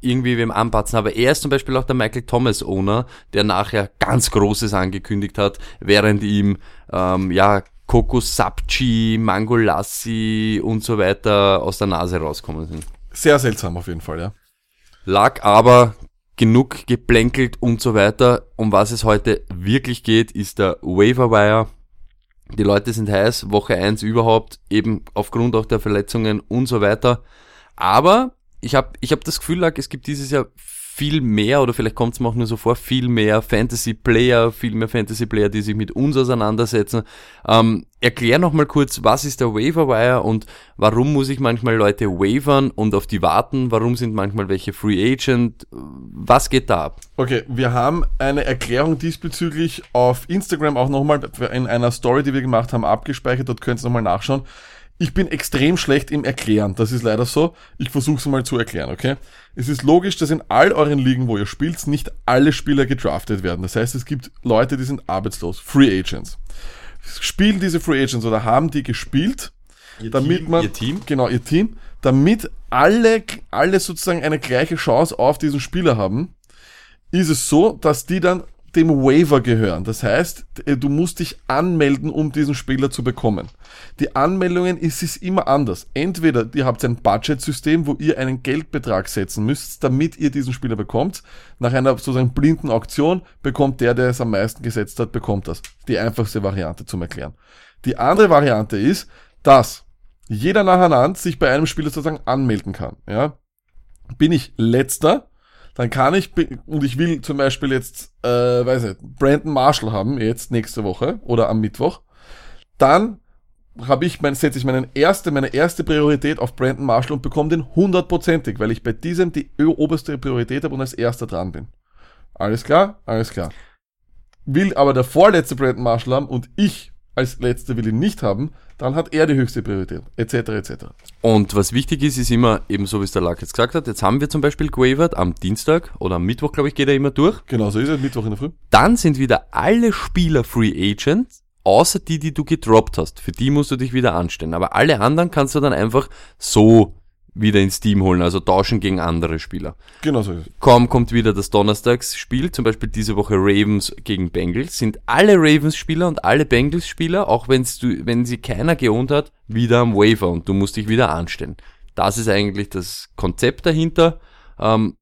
irgendwie wem anpatzen, aber er ist zum Beispiel auch der Michael Thomas Owner, der nachher ganz Großes angekündigt hat, während ihm ähm, ja Kokos Sapchi, Mangolassi und so weiter aus der Nase rauskommen sind. Sehr seltsam auf jeden Fall, ja. Lag aber genug geplänkelt und so weiter. Um was es heute wirklich geht, ist der Waiver Die Leute sind heiß, Woche 1 überhaupt, eben aufgrund auch der Verletzungen und so weiter. Aber ich habe ich hab das Gefühl, Lack, es gibt dieses Jahr viel mehr, oder vielleicht kommt es mir auch nur so vor, viel mehr Fantasy-Player, viel mehr Fantasy-Player, die sich mit uns auseinandersetzen. Ähm, erklär nochmal kurz, was ist der Waiver-Wire und warum muss ich manchmal Leute wavern und auf die warten? Warum sind manchmal welche Free Agent? Was geht da ab? Okay, wir haben eine Erklärung diesbezüglich auf Instagram auch nochmal in einer Story, die wir gemacht haben, abgespeichert. Dort könnt ihr nochmal nachschauen. Ich bin extrem schlecht im Erklären. Das ist leider so. Ich versuche es mal zu erklären, okay? Es ist logisch, dass in all euren Ligen, wo ihr spielt, nicht alle Spieler gedraftet werden. Das heißt, es gibt Leute, die sind arbeitslos. Free Agents. Spielen diese Free Agents oder haben die gespielt, damit Team- man, ihr Team? genau, ihr Team, damit alle, alle sozusagen eine gleiche Chance auf diesen Spieler haben, ist es so, dass die dann dem Waiver gehören. Das heißt, äh, du musst dich anmelden, um diesen Spieler zu bekommen. Die Anmeldungen ist es immer anders. Entweder ihr habt ein Budget-System, wo ihr einen Geldbetrag setzen müsst, damit ihr diesen Spieler bekommt. Nach einer sozusagen blinden Auktion bekommt der, der es am meisten gesetzt hat, bekommt das. Die einfachste Variante zum Erklären. Die andere Variante ist, dass jeder nacheinander sich bei einem Spieler sozusagen anmelden kann. Ja? Bin ich letzter, dann kann ich, und ich will zum Beispiel jetzt, äh, weiß nicht, Brandon Marshall haben, jetzt nächste Woche oder am Mittwoch, dann habe ich mein, setze ich meinen erste, meine erste Priorität auf Brandon Marshall und bekomme den hundertprozentig, weil ich bei diesem die oberste Priorität habe und als erster dran bin. Alles klar? Alles klar. Will aber der vorletzte Brandon Marshall haben und ich als letzter will ihn nicht haben, dann hat er die höchste Priorität, etc. etc. Und was wichtig ist, ist immer, eben so wie es der Lack jetzt gesagt hat, jetzt haben wir zum Beispiel gewavert am Dienstag oder am Mittwoch, glaube ich, geht er immer durch. Genau so ist es, Mittwoch in der Früh. Dann sind wieder alle Spieler Free Agents, außer die, die du gedroppt hast. Für die musst du dich wieder anstellen. Aber alle anderen kannst du dann einfach so wieder ins Team holen, also tauschen gegen andere Spieler. Genau so ist es. Kaum kommt wieder das Donnerstagsspiel, zum Beispiel diese Woche Ravens gegen Bengals, sind alle Ravens-Spieler und alle Bengals-Spieler, auch wenn's du, wenn sie keiner geohnt hat, wieder am Waiver und du musst dich wieder anstellen. Das ist eigentlich das Konzept dahinter. Ähm,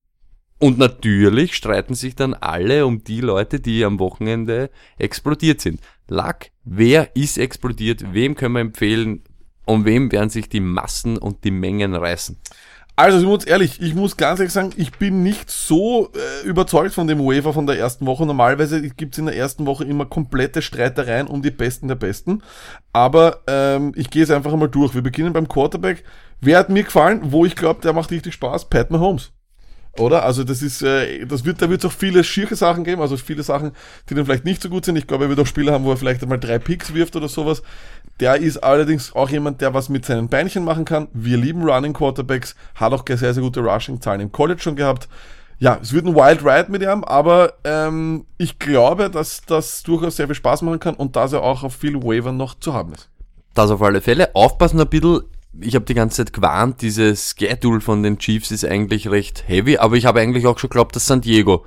und natürlich streiten sich dann alle um die Leute, die am Wochenende explodiert sind. Luck, wer ist explodiert? Wem können wir empfehlen? Um wem werden sich die Massen und die Mengen reißen? Also, ich muss ehrlich, ich muss ganz ehrlich sagen, ich bin nicht so äh, überzeugt von dem Waiver von der ersten Woche. Normalerweise gibt's in der ersten Woche immer komplette Streitereien um die Besten der Besten. Aber ähm, ich gehe es einfach einmal durch. Wir beginnen beim Quarterback. Wer hat mir gefallen, wo ich glaube, der macht richtig Spaß? Pat Mahomes. Oder? Also das ist, äh, das wird, da wird es auch viele schierche Sachen geben, also viele Sachen, die dann vielleicht nicht so gut sind. Ich glaube, er wird auch Spieler haben, wo er vielleicht einmal drei Picks wirft oder sowas. Der ist allerdings auch jemand, der was mit seinen Beinchen machen kann. Wir lieben Running Quarterbacks, hat auch sehr, sehr gute Rushing-Zahlen im College schon gehabt. Ja, es wird ein Wild Ride mit ihm, aber ähm, ich glaube, dass das durchaus sehr viel Spaß machen kann und dass er auch auf viel Waiver noch zu haben ist. Das auf alle Fälle. Aufpassen ein bisschen. Ich habe die ganze Zeit gewarnt, dieses Schedule von den Chiefs ist eigentlich recht heavy, aber ich habe eigentlich auch schon geglaubt, dass San Diego,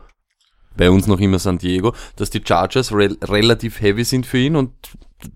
bei uns noch immer San Diego, dass die Chargers rel relativ heavy sind für ihn und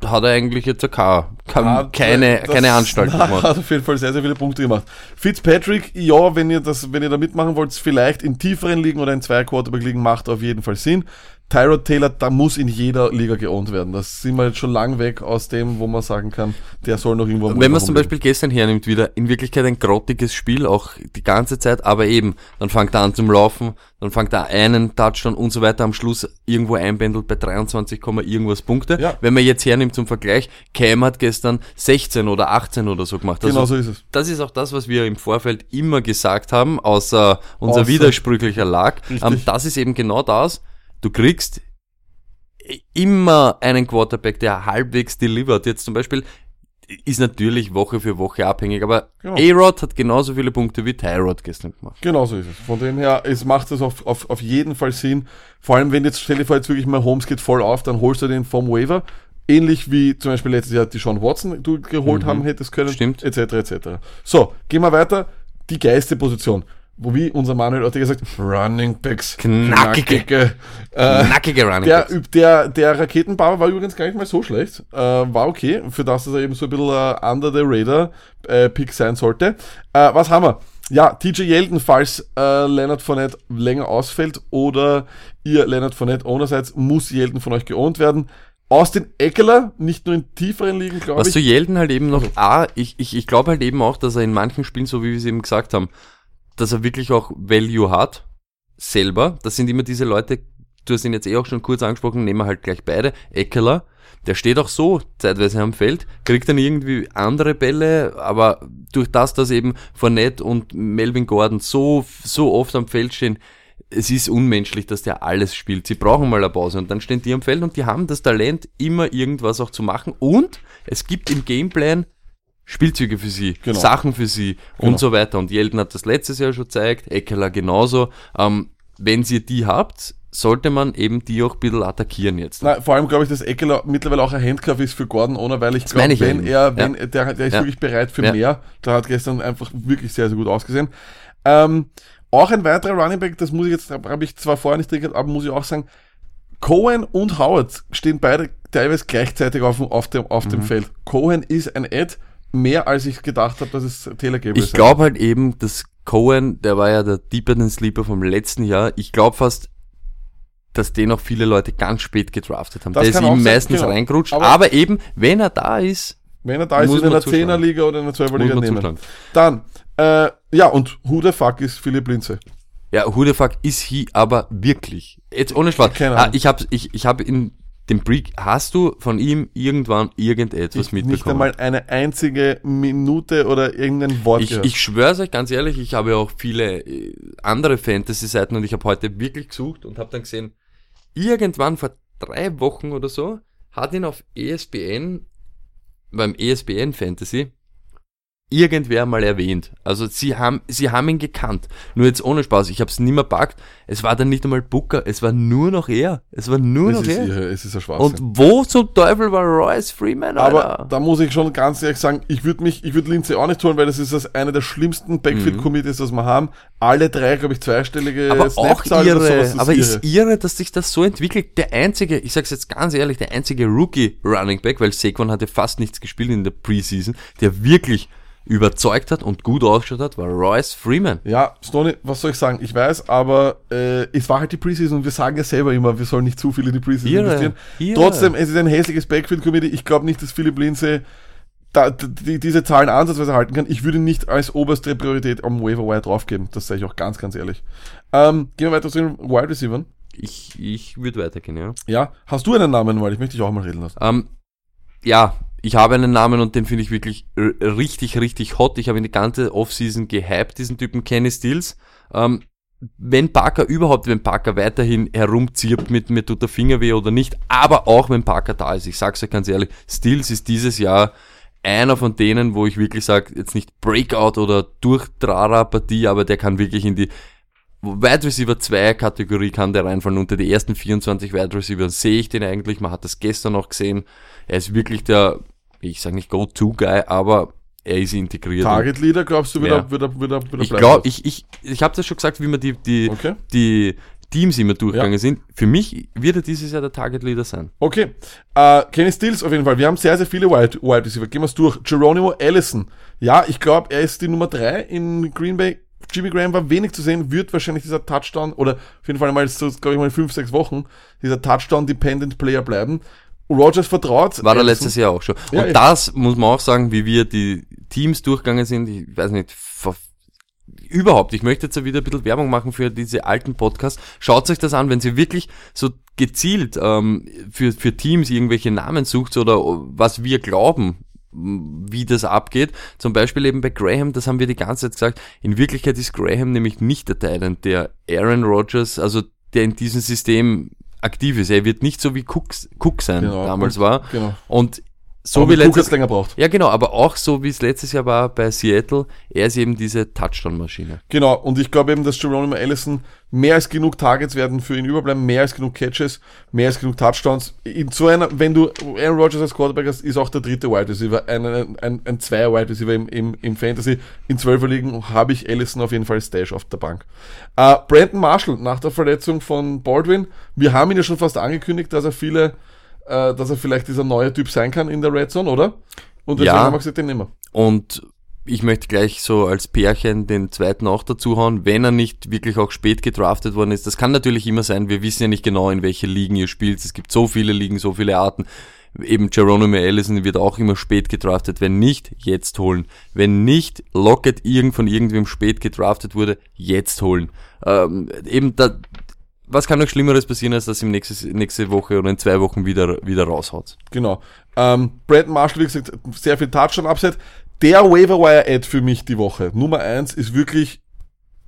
hat er eigentlich jetzt keine, keine, keine, Das- keine Anstalt na, gemacht. Hat auf jeden Fall sehr, sehr viele Punkte gemacht. Fitzpatrick, ja, wenn ihr das, wenn ihr da mitmachen wollt, vielleicht in tieferen Ligen oder in zwei Quarterback Ligen macht auf jeden Fall Sinn. Tyrod Taylor, da muss in jeder Liga geohnt werden. Das sind wir jetzt schon lang weg aus dem, wo man sagen kann, der soll noch irgendwo Wenn man es zum Beispiel gestern hernimmt, wieder in Wirklichkeit ein grottiges Spiel, auch die ganze Zeit, aber eben, dann fängt er an zum Laufen, dann fängt er einen Touchdown und so weiter am Schluss irgendwo einbändelt bei 23, Komma irgendwas Punkte. Ja. Wenn man jetzt hernimmt zum Vergleich, Cam hat gestern 16 oder 18 oder so gemacht. Also Genau so ist es. das ist auch das, was wir im Vorfeld immer gesagt haben, außer unser Außer- widersprüchlicher Lag. Richtig. Ähm, das ist eben genau das. Du kriegst immer einen Quarterback, der halbwegs delivert. Jetzt zum Beispiel ist natürlich Woche für Woche abhängig, aber Genau. A-Rod hat genauso viele Punkte wie Tyrod gestern gemacht. Genau so ist es. Von dem her, es macht es auf, auf, auf jeden Fall Sinn. Vor allem, wenn jetzt, stell dir vor, jetzt wirklich mal Holmes geht voll auf, dann holst du den vom Waiver. Ähnlich wie zum Beispiel letztes Jahr die Sean Watson du geholt haben hättest können. Stimmt. Etc. etc. So, gehen wir weiter. Die geilste Position. Wo wie unser Manuel hat ja gesagt, Running Backs. Knackige. knackige, Äh, Nackige Running der, Backs. der, der Raketenbauer war übrigens gar nicht mal so schlecht. Äh, war okay, für das, dass er eben so ein bisschen äh, under the radar äh, Pick sein sollte. Äh, was haben wir? Ja, TJ Yeldon, falls äh, Leonard Fournette länger ausfällt oder ihr Leonard Fournette Owner seid, muss Yeldon von euch geohnt werden. Austin Eckler, nicht nur in tieferen Ligen, glaube Was ich. zu Jelden halt eben noch, ah, ich, ich, ich glaube halt eben auch, dass er in manchen Spielen, so wie wir es eben gesagt haben, dass er wirklich auch Value hat. selber, das sind immer diese Leute, du hast ihn jetzt eh auch schon kurz angesprochen, nehmen wir halt gleich beide, Eckeler, der steht auch so zeitweise am Feld, kriegt dann irgendwie andere Bälle, aber durch das, dass eben Fournette und Melvin Gordon so, so oft am Feld stehen, es ist unmenschlich, dass der alles spielt. Sie brauchen mal eine Pause und dann stehen die am Feld und die haben das Talent, immer irgendwas auch zu machen und es gibt im Gameplan Spielzüge für sie, Genau. Sachen für sie Genau. und so weiter. Und Jelden hat das letztes Jahr schon gezeigt, Eckeler genauso. Ähm, wenn ihr die habt, sollte man eben die auch ein bisschen attackieren jetzt. Nein, vor allem glaube ich, dass Eckler mittlerweile auch ein Handcuff ist für Gordon, ohne weil ich glaube, wenn eben. er, wenn Ja. der, der ist Ja. wirklich bereit für Ja. mehr. Der hat gestern einfach wirklich sehr, sehr gut ausgesehen. Ähm, auch ein weiterer Running Back, das muss ich jetzt, habe ich zwar vorher nicht drin, aber muss ich auch sagen, Cohen und Howard stehen beide teilweise gleichzeitig auf, dem- auf dem, auf dem Mhm. Feld. Cohen ist ein Ad, mehr als ich gedacht habe, dass es Taylor Gabriel Ich glaube halt eben, dass Cohen, der war ja der Deeper Than Sleeper vom letzten Jahr, ich glaube fast, dass den auch viele Leute ganz spät gedraftet haben. Das der ist ihm meistens genau. reingerutscht, Aber- aber, eben, wenn er da ist, Wenn er da ist, in einer zuschlagen. 10er Liga oder in einer 12er muss Liga man nehmen. zuschlagen. Dann, äh, ja, und who the fuck ist Philipp Linze? Ja, who the fuck is he aber wirklich? Jetzt ohne Spaß. Keine Ah, Ahnung. ich habe ich, ich hab in dem Brick, hast du von ihm irgendwann irgendetwas Ich mitbekommen? nicht einmal eine einzige Minute oder irgendein Wort Ich, gehört. ich schwöre euch ganz ehrlich, ich habe ja auch viele äh, andere Fantasy-Seiten und ich habe heute wirklich gesucht und habe dann gesehen, irgendwann vor drei Wochen oder so hat ihn auf ESPN, beim ESPN Fantasy, irgendwer mal erwähnt. Also sie haben, sie haben ihn gekannt. Nur jetzt ohne Spaß, ich habe es nicht mehr packt. Es war dann nicht einmal Booker, es war nur noch er. Es war nur es noch ist, er. irre, es ist ein Schwachsinn. Und wo zum Teufel war Royce Freeman, Alter? aber da muss ich schon ganz ehrlich sagen, ich würde mich, ich würde Lindsay auch nicht holen, weil das ist das eine der schlimmsten Backfield-Committees, das wir haben. Alle drei, glaube ich, zweistellige aber auch irre, das aber irre. ist irre, dass sich das so entwickelt. Der einzige, ich sag's jetzt ganz ehrlich, der einzige Rookie Running Back, weil Saquon hatte fast nichts gespielt in der Preseason, der wirklich überzeugt hat und gut ausgeschaut hat, war Royce Freeman. Ja, Stoney, was soll ich sagen? Ich weiß, aber äh, es war halt die Preseason und wir sagen ja selber immer, wir sollen nicht zu viel in die Preseason Irre, investieren. irre. Trotzdem, es ist ein hässliches Backfield-Committee. Ich glaube nicht, dass Philipp Lindsay da, die, diese Zahlen ansatzweise halten kann. Ich würde nicht als oberste Priorität am Waiver Wire draufgeben. Das sage ich auch ganz, ganz ehrlich. Ähm, gehen wir weiter zu den Wide Receivers. Ich, ich würde weitergehen, ja. Ja, hast du einen Namen, weil ich möchte dich auch mal reden lassen. Ähm, ja, ich habe einen Namen und den finde ich wirklich richtig, richtig hot. Ich habe ihn die ganze Offseason gehypt, diesen Typen Kenny Stills. Ähm, wenn Parker überhaupt, wenn Parker weiterhin herumzirbt mit mir tut der Finger weh oder nicht, aber auch wenn Parker da ist, ich sag's euch ganz ehrlich, Stills ist dieses Jahr einer von denen, wo ich wirklich sage, jetzt nicht Breakout oder Durchtrarer-Partie, aber der kann wirklich in die Wide Receiver 2 Kategorie kann der reinfallen. Unter die ersten 24 Wide Receiver sehe ich den eigentlich. Man hat das gestern noch gesehen. Er ist wirklich der, ich sage nicht Go-To-Guy, aber er ist integriert. Target Leader, glaubst du, wird Ja. er, wird er, wird er, wird er ich glaube, ich, ich, ich habe das schon gesagt, wie wir die, die, Okay. die Teams immer durchgegangen Ja. sind. Für mich wird er dieses Jahr der Target Leader sein. Okay. Äh, Kenny Stills auf jeden Fall. Wir haben sehr, sehr viele Wide, Wide Receiver. Gehen wir es durch. Geronimo Allison. Ja, ich glaube, er ist die Nummer drei in Green Bay. Jimmy Graham war wenig zu sehen, wird wahrscheinlich dieser Touchdown oder auf jeden Fall mal so, glaube ich mal in fünf, sechs Wochen dieser Touchdown-Dependent Player bleiben. Rogers vertraut. War er letztes Jahr auch schon. Ja, Und das muss man auch sagen, wie wir die Teams durchgegangen sind. Ich weiß nicht, überhaupt. Ich möchte jetzt wieder ein bisschen Werbung machen für diese alten Podcasts. Schaut euch das an, wenn ihr wirklich so gezielt ähm, für, für Teams irgendwelche Namen sucht oder was wir glauben, wie das abgeht. Zum Beispiel eben bei Graham, das haben wir die ganze Zeit gesagt. In Wirklichkeit ist Graham nämlich nicht der Thailand, der Aaron Rodgers, also der in diesem System aktiv ist. Er wird nicht so wie Cook, Cook sein, Genau. damals war. Genau. Und so Aber wie letztes länger braucht. ja, genau, aber auch so wie es letztes Jahr war bei Seattle, er ist eben diese Touchdown-Maschine. Genau, und ich glaube eben, dass Geronimo Allison mehr als genug Targets werden für ihn überbleiben, mehr als genug Catches, mehr als genug Touchdowns. In so einer, wenn du Aaron Rodgers als Quarterback hast, ist auch der dritte Wide Receiver, ein, ein, ein, ein Zweier Wide Receiver im, im, im Fantasy. In zwölfer Ligen habe ich Allison auf jeden Fall Stash auf der Bank. Äh, Brandon Marshall, nach der Verletzung von Baldwin, wir haben ihn ja schon fast angekündigt, dass er viele, äh, dass er vielleicht dieser neue Typ sein kann in der Red Zone, oder? Und deswegen Ja. haben wir gesagt, den nehmen wir. Und ich möchte gleich so als Pärchen den zweiten auch dazu hauen, wenn er nicht wirklich auch spät gedraftet worden ist. Das kann natürlich immer sein, wir wissen ja nicht genau, in welche Ligen ihr spielt. Es gibt so viele Ligen, so viele Arten. Eben Geronimo Allison wird auch immer spät gedraftet. Wenn nicht, jetzt holen. Wenn nicht Lockett irgend von irgendwem spät gedraftet wurde, jetzt holen. Ähm, eben da, was kann noch Schlimmeres passieren, als dass ihm nächste, nächste Woche oder in zwei Wochen wieder, wieder raushaut? Genau. Ähm, Brandon Marshall, wie gesagt, sehr viel Touchdown-Upside. Der Waiver-Wire-Ad für mich die Woche, Nummer eins, ist wirklich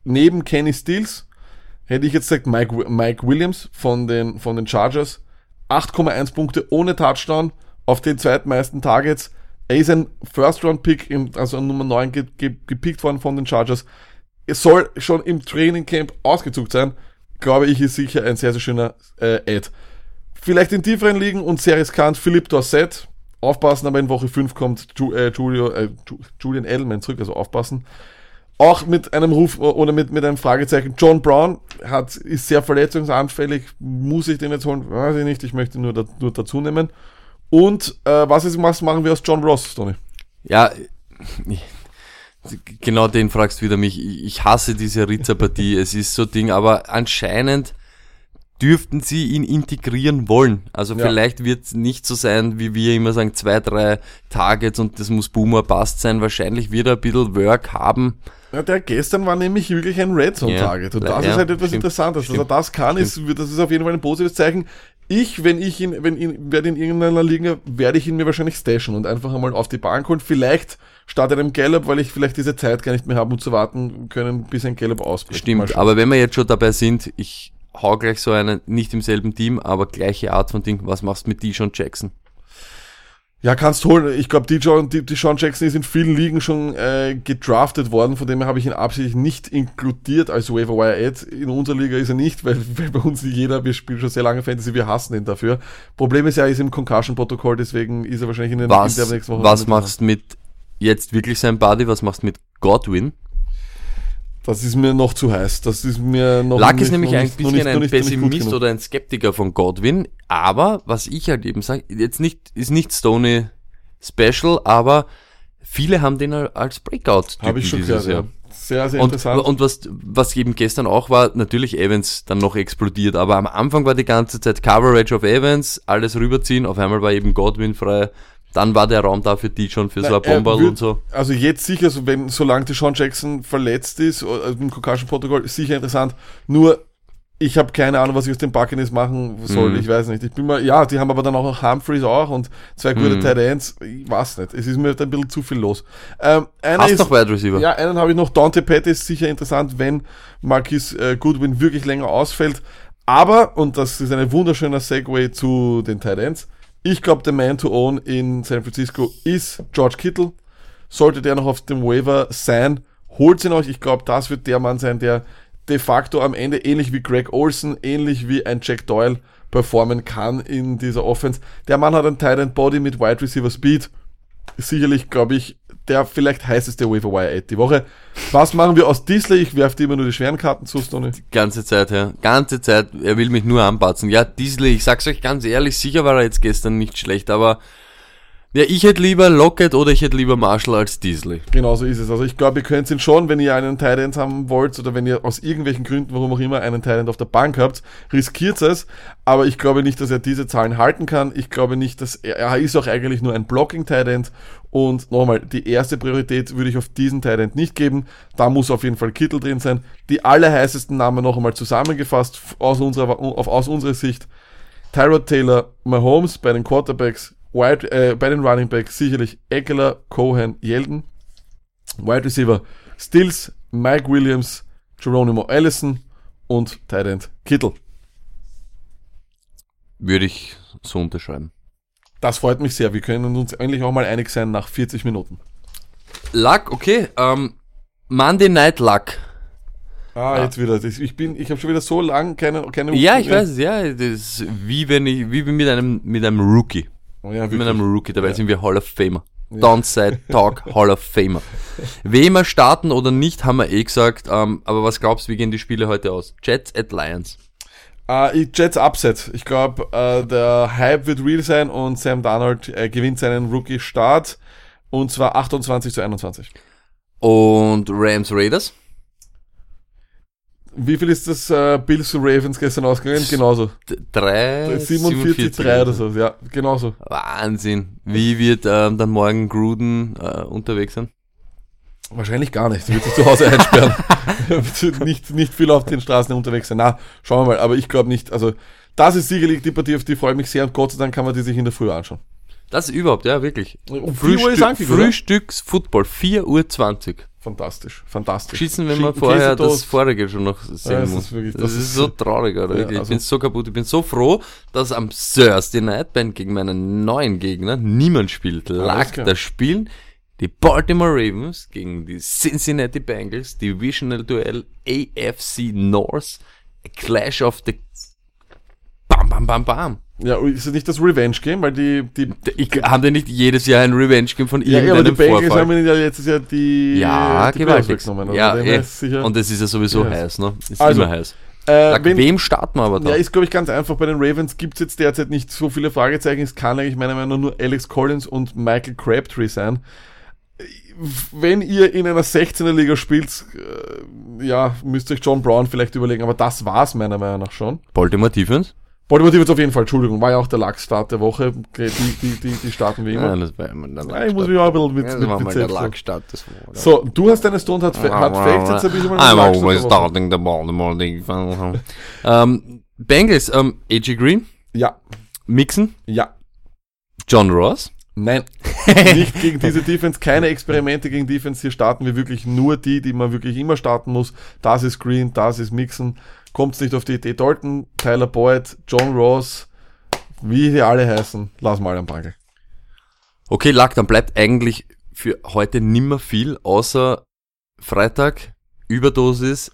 neben Kenny Stills, hätte ich jetzt gesagt Mike, Mike Williams von den, von den Chargers. 8,1 Punkte ohne Touchdown auf den zweitmeisten Targets. Er ist ein First-Round-Pick, also Nummer 9 ge ge gepickt worden von den Chargers. Es soll schon im Training Camp ausgezuckt sein. Glaube ich, ist sicher ein sehr, sehr schöner äh, Ad. Vielleicht in tieferen Ligen und sehr riskant Philipp Dorset. Aufpassen, aber in Woche 5 kommt Ju äh, Julio, äh, Ju Julian Edelman zurück, also aufpassen. Auch mit einem Ruf oder mit, mit einem Fragezeichen. John Brown hat, ist sehr verletzungsanfällig. Muss ich den jetzt holen? Weiß ich nicht. Ich möchte nur, da, nur dazu nehmen. Und äh, was, ist, was machen wir aus John Ross, Tony? Ja, genau den fragst wieder mich. Ich hasse diese Rizza-Partie. es ist so Ding, aber anscheinend dürften sie ihn integrieren wollen. Also Ja. vielleicht wird es nicht so sein, wie wir immer sagen, zwei, drei Targets und das muss Boomer passt sein. Wahrscheinlich wird er ein bisschen Work haben. Ja, der gestern war nämlich wirklich ein Red Zone Ja, Target. Und das ja, ist halt etwas stimmt, Interessantes. Dass er stimmt, das kann, ist, das ist auf jeden Fall ein positives Zeichen. Ich, wenn ich ihn, wenn ihn, werde in irgendeiner Liga, werde ich ihn mir wahrscheinlich stashen und einfach einmal auf die Bank holen. Vielleicht statt einem Gallup, weil ich vielleicht diese Zeit gar nicht mehr habe, um zu warten können, bis ein Gallup ausbricht. Stimmt, aber wenn wir jetzt schon dabei sind, ich hau gleich so einen, nicht im selben Team, aber gleiche Art von Ding. Was machst du mit Dijon Jackson? Ja, kannst holen. Ich glaube, die John, die, die Sean Jackson ist in vielen Ligen schon äh, gedraftet worden, von dem her habe ich ihn absichtlich nicht inkludiert als Waiver Wire Ad. In unserer Liga ist er nicht, weil, weil bei uns jeder, wir spielen schon sehr lange Fantasy, wir hassen ihn dafür. Problem ist ja, er ist im Concussion-Protokoll, deswegen ist er wahrscheinlich in den Was, in der nächsten Woche was nicht machst du mit jetzt wirklich sein Buddy? Was machst du mit Godwin? Das ist mir noch zu heiß. Das ist mir noch Luck nicht, ist nämlich ein bisschen nicht- ein nicht- Pessimist oder ein Skeptiker von Godwin, aber was ich halt eben sage, jetzt nicht, ist nicht Stoney Special, aber viele haben den als Breakout Habe ich schon dieses gehört, Jahr. ja. Sehr, sehr Und, interessant. und was, was eben gestern auch war, natürlich Evans dann noch explodiert, aber am Anfang war die ganze Zeit Coverage auf Evans, alles rüberziehen, auf einmal war eben Godwin frei, dann war der Raum da für die schon für so ein Nein, er Bomberl und so. Also jetzt sicher, so wenn, solange die Sean Jackson verletzt ist, also im Concussion-Protokoll, sicher interessant. Nur, ich habe keine Ahnung, was ich aus den Buccaneers machen soll. Mhm. Ich weiß nicht. Ich bin mal, ja, die haben aber dann auch noch Humphreys auch und zwei gute Mhm. Tight Ends. Ich weiß nicht. Es ist mir ein bisschen zu viel los. Ähm, einer Hast ist, noch Wide Receiver? ja, einen habe ich noch. Dante Petty ist sicher interessant, wenn Marquis äh, Goodwin wirklich länger ausfällt. Aber, und das ist ein wunderschöner Segway zu den Tight Ends, ich glaube, der Man to Own in San Francisco ist George Kittle. Sollte der noch auf dem Waiver sein, holt ihn euch. Ich glaube, das wird der Mann sein, der de facto am Ende ähnlich wie Greg Olsen, ähnlich wie ein Jack Doyle performen kann in dieser Offense. Der Mann hat ein Tight End Body mit Wide Receiver Speed sicherlich, glaube ich, der vielleicht heißeste Waiver Wire Ad die Woche. Was machen wir aus Disley? Ich werfe dir immer nur die schweren Karten zu, Stoney. Ganze Zeit, ja. Ganze Zeit, er will mich nur anpatzen. Ja, Diesel, ich sag's euch ganz ehrlich, sicher war er jetzt gestern nicht schlecht, aber ja, ich hätte lieber Lockett oder ich hätte lieber Marshall als Diesel. Genau so ist es. Also ich glaube, ihr könnt ihn schon, wenn ihr einen Tight End haben wollt oder wenn ihr aus irgendwelchen Gründen, warum auch immer, einen Tight End auf der Bank habt, riskiert es. Aber ich glaube nicht, dass er diese Zahlen halten kann. Ich glaube nicht, dass er, er ist auch eigentlich nur ein Blocking Tight End. Und nochmal, die erste Priorität würde ich auf diesen End nicht geben. Da muss auf jeden Fall Kittel drin sein. Die allerheißesten Namen noch einmal zusammengefasst aus unserer, aus unserer Sicht. Tyrod Taylor, Mahomes bei den Quarterbacks, Wide, äh, bei den Running Backs sicherlich Eckler, Cohen, Yeldon. Wide Receiver Stills, Mike Williams, Geronimo Allison und Tight Kittle. Würde ich so unterschreiben. Das freut mich sehr. Wir können uns endlich auch mal einig sein nach 40 Minuten. Luck, okay. Ähm, Monday Night Luck. Ah, Ja. jetzt wieder. Ich bin, ich habe schon wieder so lange keine, keine. Ja, ich weiß, es, ja, das ist wie wenn ich, wie mit einem, mit einem Rookie. Oh, ja, Mit einem Rookie, dabei sind wir Hall of Famer. Downside Talk Hall of Famer. Wem wir starten oder nicht, haben wir eh gesagt. Ähm, aber was glaubst du, wie gehen die Spiele heute aus? Jets at Lions. Äh, Jets Upset. Ich glaube, äh, der Hype wird real sein und Sam Darnold äh, gewinnt seinen Rookie-Start. Und zwar 28 zu 21. Und Rams Raiders. Wie viel ist das äh, Bills zu Ravens gestern ausgegangen? Genauso. D- Drei, 47, 3 oder so. Ja, genauso. Wahnsinn. Wie wird ähm, dann morgen Gruden äh, unterwegs sein? Wahrscheinlich gar nicht. Wird sich zu Hause einsperren. Nicht, nicht viel auf den Straßen unterwegs sein. Na, schauen wir mal. Aber ich glaube nicht. Also, das ist sicherlich die Partie, auf die freue ich mich sehr. Und Gott sei Dank kann man die sich in der Früh anschauen. Das überhaupt, ja, wirklich. Um 4 Uhr ist angefangen, oder? Frühstücks-Football, 4.20 Uhr. Fantastisch, fantastisch. Schießen, wenn man vorher das vorige schon noch sehen Ja, das muss. ist wirklich- das, das ist ist- so traurig, oder? Ja, ich also- bin so kaputt. Ich bin so froh, dass am Thursday Night Band gegen meinen neuen Gegner niemand spielt. Lag das Spielen die Baltimore Ravens gegen die Cincinnati Bengals, Divisional Duell AFC North, a Clash of the Bam, bam, bam, bam. Ja, ist es nicht das Revenge-Game? Weil die, die, Ich, haben die nicht jedes Jahr ein Revenge-Game von ja, ja, aber die irgendeinem Bengals Vorfall? haben ja letztes Jahr die, ja, die gewaltig. Also Ja, eh. sicher, und es ist ja sowieso Ja. heiß, ne? Ist Also, immer heiß. äh, Sag, wenn, wem starten wir aber da? Ja, ist, glaube ich, ganz einfach. Bei den Ravens gibt's jetzt derzeit nicht so viele Fragezeichen. Es kann eigentlich meiner Meinung nach nur Alex Collins und Michael Crabtree sein. Wenn ihr in einer 16er Liga spielt, äh, ja, müsst ihr euch John Brown vielleicht überlegen, aber das war's meiner Meinung nach schon. Baltimore Defense? Baltimore Devils auf jeden Fall, Entschuldigung, war ja auch der Lachsstart der Woche. Die, die, die, die starten wie immer. Ja, das war immer der Ja, ich muss mich auch ein bisschen mit, das mit, mit der Lackstart. Das war So, du hast deine Stone Hard, Hard Facts, jetzt ein bisschen mal I'm always starting the Baltimore Defense. ähm, Bengals, ähm, AJ Green, Ja, Mixon, ja. John Ross. Nein, nicht gegen diese Defense, keine Experimente gegen Defense. Hier starten wir wirklich nur die, die man wirklich immer starten muss. Das ist Green, das ist Mixon. Kommt's nicht auf die Idee. Dalton, Tyler Boyd, John Ross, wie die alle heißen, lass mal am Bankel. Okay, Lack, dann bleibt eigentlich für heute nimmer viel, außer Freitag, Überdosis,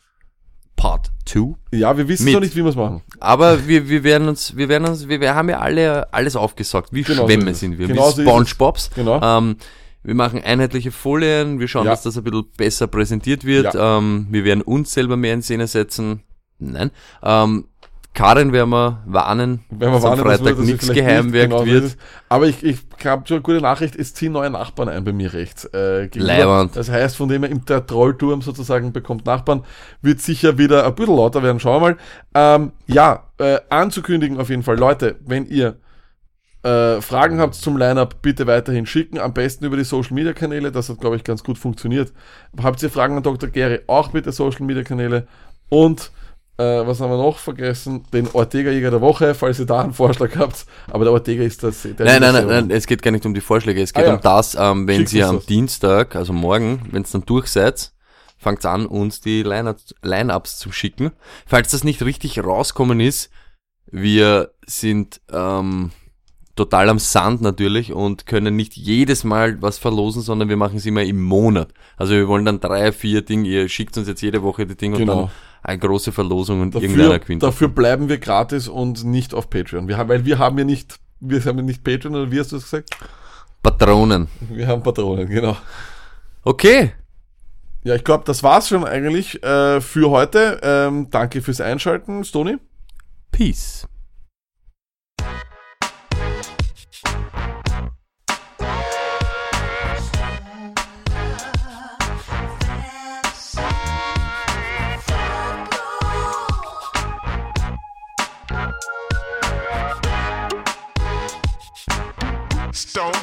Part 2. Ja, wir wissen Mit. noch nicht, wie wir es machen. Aber wir, wir werden uns, wir werden uns, wir, wir haben ja alle alles aufgesaugt. Wie Genau so Schwämme es. sind wir, Genau so wie. Spongebobs. Genau. Ähm, wir machen einheitliche Folien, wir schauen, Ja. dass das ein bisschen besser präsentiert wird. Ähm, wir werden uns selber mehr in Szene setzen. Nein. Ähm, Karin werden wir warnen, Wenn wir am warnen, dass Freitag nichts nicht, genau wird. ist. Aber ich, ich habe schon eine gute Nachricht, es ziehen neue Nachbarn ein bei mir rechts. Äh, das heißt, von dem her, im- Trollturm sozusagen bekommt Nachbarn, wird sicher wieder ein bisschen lauter werden. Schauen wir mal. Ähm, ja, äh, anzukündigen auf jeden Fall. Leute, wenn ihr äh, Fragen habt zum Lineup, bitte weiterhin schicken. Am besten über die Social Media Kanäle. Das hat, glaube ich, ganz gut funktioniert. Habt ihr Fragen an Dr. Gary? Auch bitte Social Media Kanäle. Und äh, was haben wir noch vergessen? Den Ortega-Jäger der Woche, falls ihr da einen Vorschlag habt. Aber der Ortega ist das. Der Nein, nein, nein, nein, es geht gar nicht um die Vorschläge. Es geht Ah, ja. um das, ähm, wenn Schickt ihr am das. Dienstag, also morgen, wenn es dann durch seid, fangt an, uns die Line-Ups zu schicken. Falls das nicht richtig rauskommen ist, wir sind ähm, total am Sand natürlich und können nicht jedes Mal was verlosen, sondern wir machen es immer im Monat. Also wir wollen dann drei, vier Dinge, ihr schickt uns jetzt jede Woche die Dinge Genau. und dann eine große Verlosung und irgendeiner Dafür, gewinnt. dafür bleiben wir gratis und nicht auf Patreon. Wir haben, weil wir haben ja nicht, wir haben ja nicht Patreon, oder wie hast du es gesagt? Patronen. Wir haben Patronen, genau. Okay. Ja, ich glaube, das war's schon eigentlich äh, für heute. Ähm, danke fürs Einschalten, Stony. Peace.